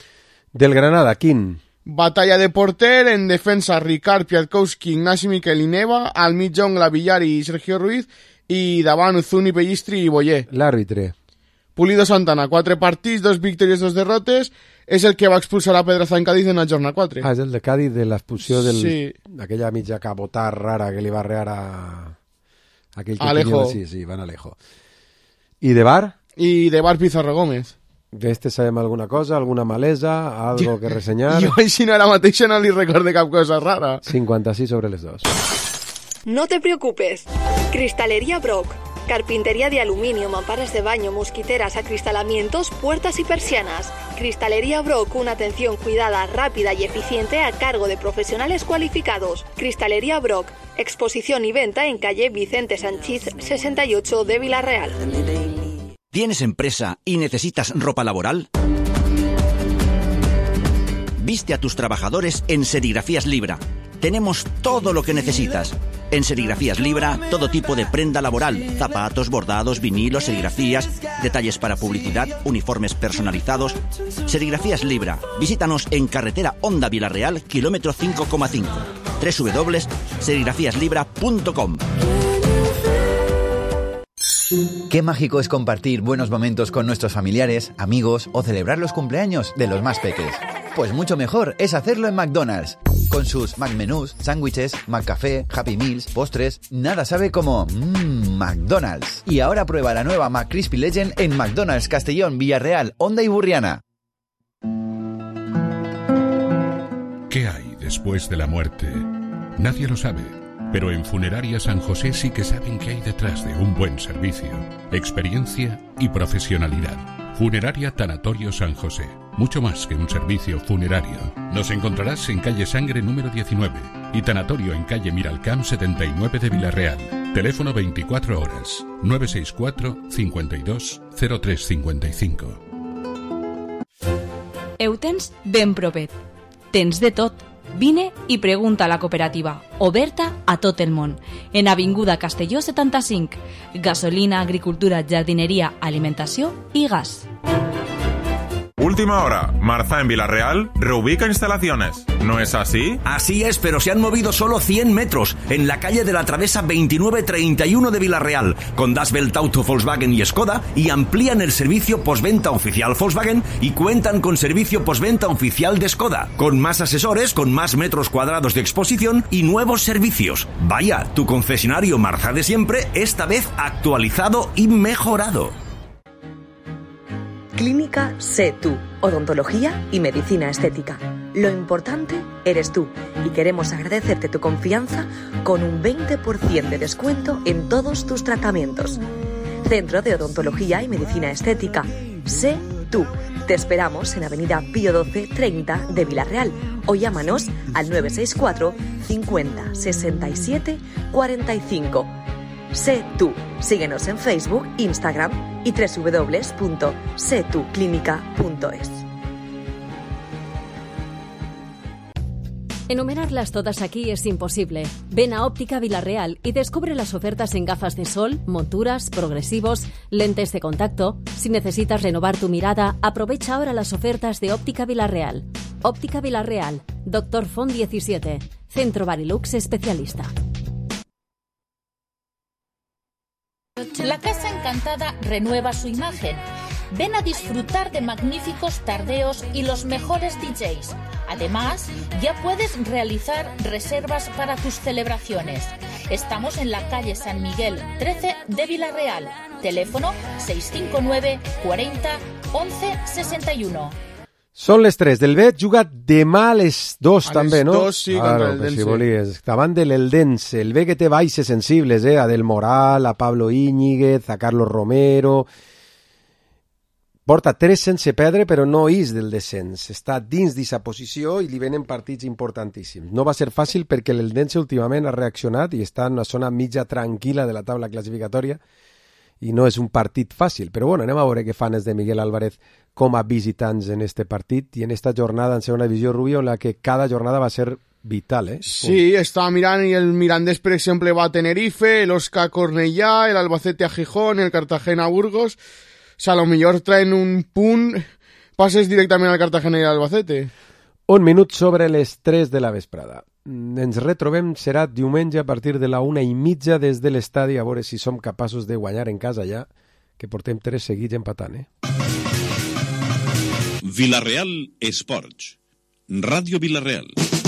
Del Granada, ¿quién? Batalla de porter, en defensa Ricard, Piatkowski, Ignasi Miquel i Neva, al mig Jongla, Villar i Sergio Ruiz, i davant Uzuni, Pellistri i Boyer. L'àrbitre. Pulido Santana, quatre partits, dos victòries, dos derrotes, és el que va expulsar a Pedraza en Cádiz en la jornada 4. Ah, és el de Cádiz, de l'expulsió del... Sí. d'aquella mitja cabotar rara que li va rear a... Aquell que Alejo. Tenia... Sí, sí, van Alejo. I de bar? I de bar Pizarro Gómez. D'este sabem alguna cosa, alguna malesa, algo que ressenyar? Jo així no ara mateix no li recorde cap cosa rara. 56 sobre les dos. No te preocupes. Cristalería Brock. Carpintería de aluminio, mamparas de baño, mosquiteras, acristalamientos, puertas y persianas. Cristalería Brock, una atención cuidada, rápida y eficiente a cargo de profesionales cualificados. Cristalería Brock, exposición y venta en calle Vicente Sanchiz 68 de Villarreal. ¿Tienes empresa y necesitas ropa laboral? Viste a tus trabajadores en Serigrafías Libra tenemos todo lo que necesitas. En Serigrafías Libra, todo tipo de prenda laboral, zapatos, bordados, vinilos, serigrafías, detalles para publicidad, uniformes personalizados. Serigrafías Libra, visítanos en carretera Honda Villarreal, kilómetro 5,5. www.serigrafíaslibra.com Qué mágico es compartir buenos momentos con nuestros familiares, amigos o celebrar los cumpleaños de los más peques. Pues mucho mejor es hacerlo en McDonald's. Con sus McMenús, sándwiches, McCafé, Happy Meals, postres, nada sabe como mmm, McDonald's. Y ahora prueba la nueva McCrispy Legend en McDonald's Castellón, Villarreal, Honda y Burriana. ¿Qué hay después de la muerte? Nadie lo sabe. Pero en Funeraria San José sí que saben qué hay detrás de un buen servicio, experiencia y profesionalidad. Funeraria Tanatorio San José. Mucho más que un servicio funerario. Nos encontrarás en calle Sangre número 19 y Tanatorio en calle Miralcam 79 de Villarreal. Teléfono 24 horas 964 52 0355. Heu tens ben. Tens de tot. Vine i pregunta a la cooperativa, oberta a tot el món. En Avinguda Castelló 75. Gasolina, agricultura, jardineria, alimentació i gas. Última hora. Marza en Villarreal reubica instalaciones. ¿No es así? Así es, pero se han movido solo 100 metros en la calle de la Travesa 2931 de Villarreal, con Das Belt Auto Volkswagen y Skoda, y amplían el servicio postventa oficial Volkswagen y cuentan con servicio postventa oficial de Skoda, con más asesores, con más metros cuadrados de exposición y nuevos servicios. Vaya, tu concesionario Marza de siempre, esta vez actualizado y mejorado. Clínica Sé Tú, odontología y medicina estética. Lo importante eres tú y queremos agradecerte tu confianza con un 20% de descuento en todos tus tratamientos. Centro de Odontología y Medicina Estética. Sé tú. Te esperamos en Avenida Pío 12 30 de Villarreal o llámanos al 964 50 67 45. Sé tú. Síguenos en Facebook, Instagram y www.setuclínica.es. Enumerarlas todas aquí es imposible. Ven a Óptica Villarreal y descubre las ofertas en gafas de sol, monturas, progresivos, lentes de contacto. Si necesitas renovar tu mirada, aprovecha ahora las ofertas de Óptica Villarreal. Óptica Villarreal, Doctor Font 17, Centro Barilux Especialista. La Casa Encantada renueva su imagen. Ven a disfrutar de magníficos tardeos y los mejores DJs. Además, ya puedes realizar reservas para tus celebraciones. Estamos en la calle San Miguel 13 de Villarreal. Teléfono 659 40 11 61. Són les 3 del Bet, juga demà a les 2 A també, les no? dos, sí, contra el que si volies. Davant de l'Eldense, el B que té baixes sensibles, eh? A Del Moral, a Pablo Íñiguez, a Carlos Romero... Porta 3 sense perdre, però no és del descens. Està dins d'aquesta posició i li venen partits importantíssims. No va ser fàcil perquè l'Eldense últimament ha reaccionat i està en una zona mitja tranquil·la de la taula classificatòria i no és un partit fàcil, però bueno, anem a veure què fan els de Miguel Álvarez com a visitants en este partit i en esta jornada en segona divisió Rubio en la que cada jornada va ser vital, eh? Sí, estaba mirando y el Mirandés, por ejemplo, va a Tenerife, el Oscar Cornellá, el Albacete a Gijón, el Cartagena a Burgos. O sea, a lo mejor traen un punt, pases directament al Cartagena i al Albacete. Un minut sobre les 3 de la vesprada. Ens retrobem, serà diumenge a partir de la una i mitja des de l'estadi, a veure si som capaços de guanyar en casa ja, que portem tres seguits empatant, eh? Villarreal Esports. Ràdio Villarreal.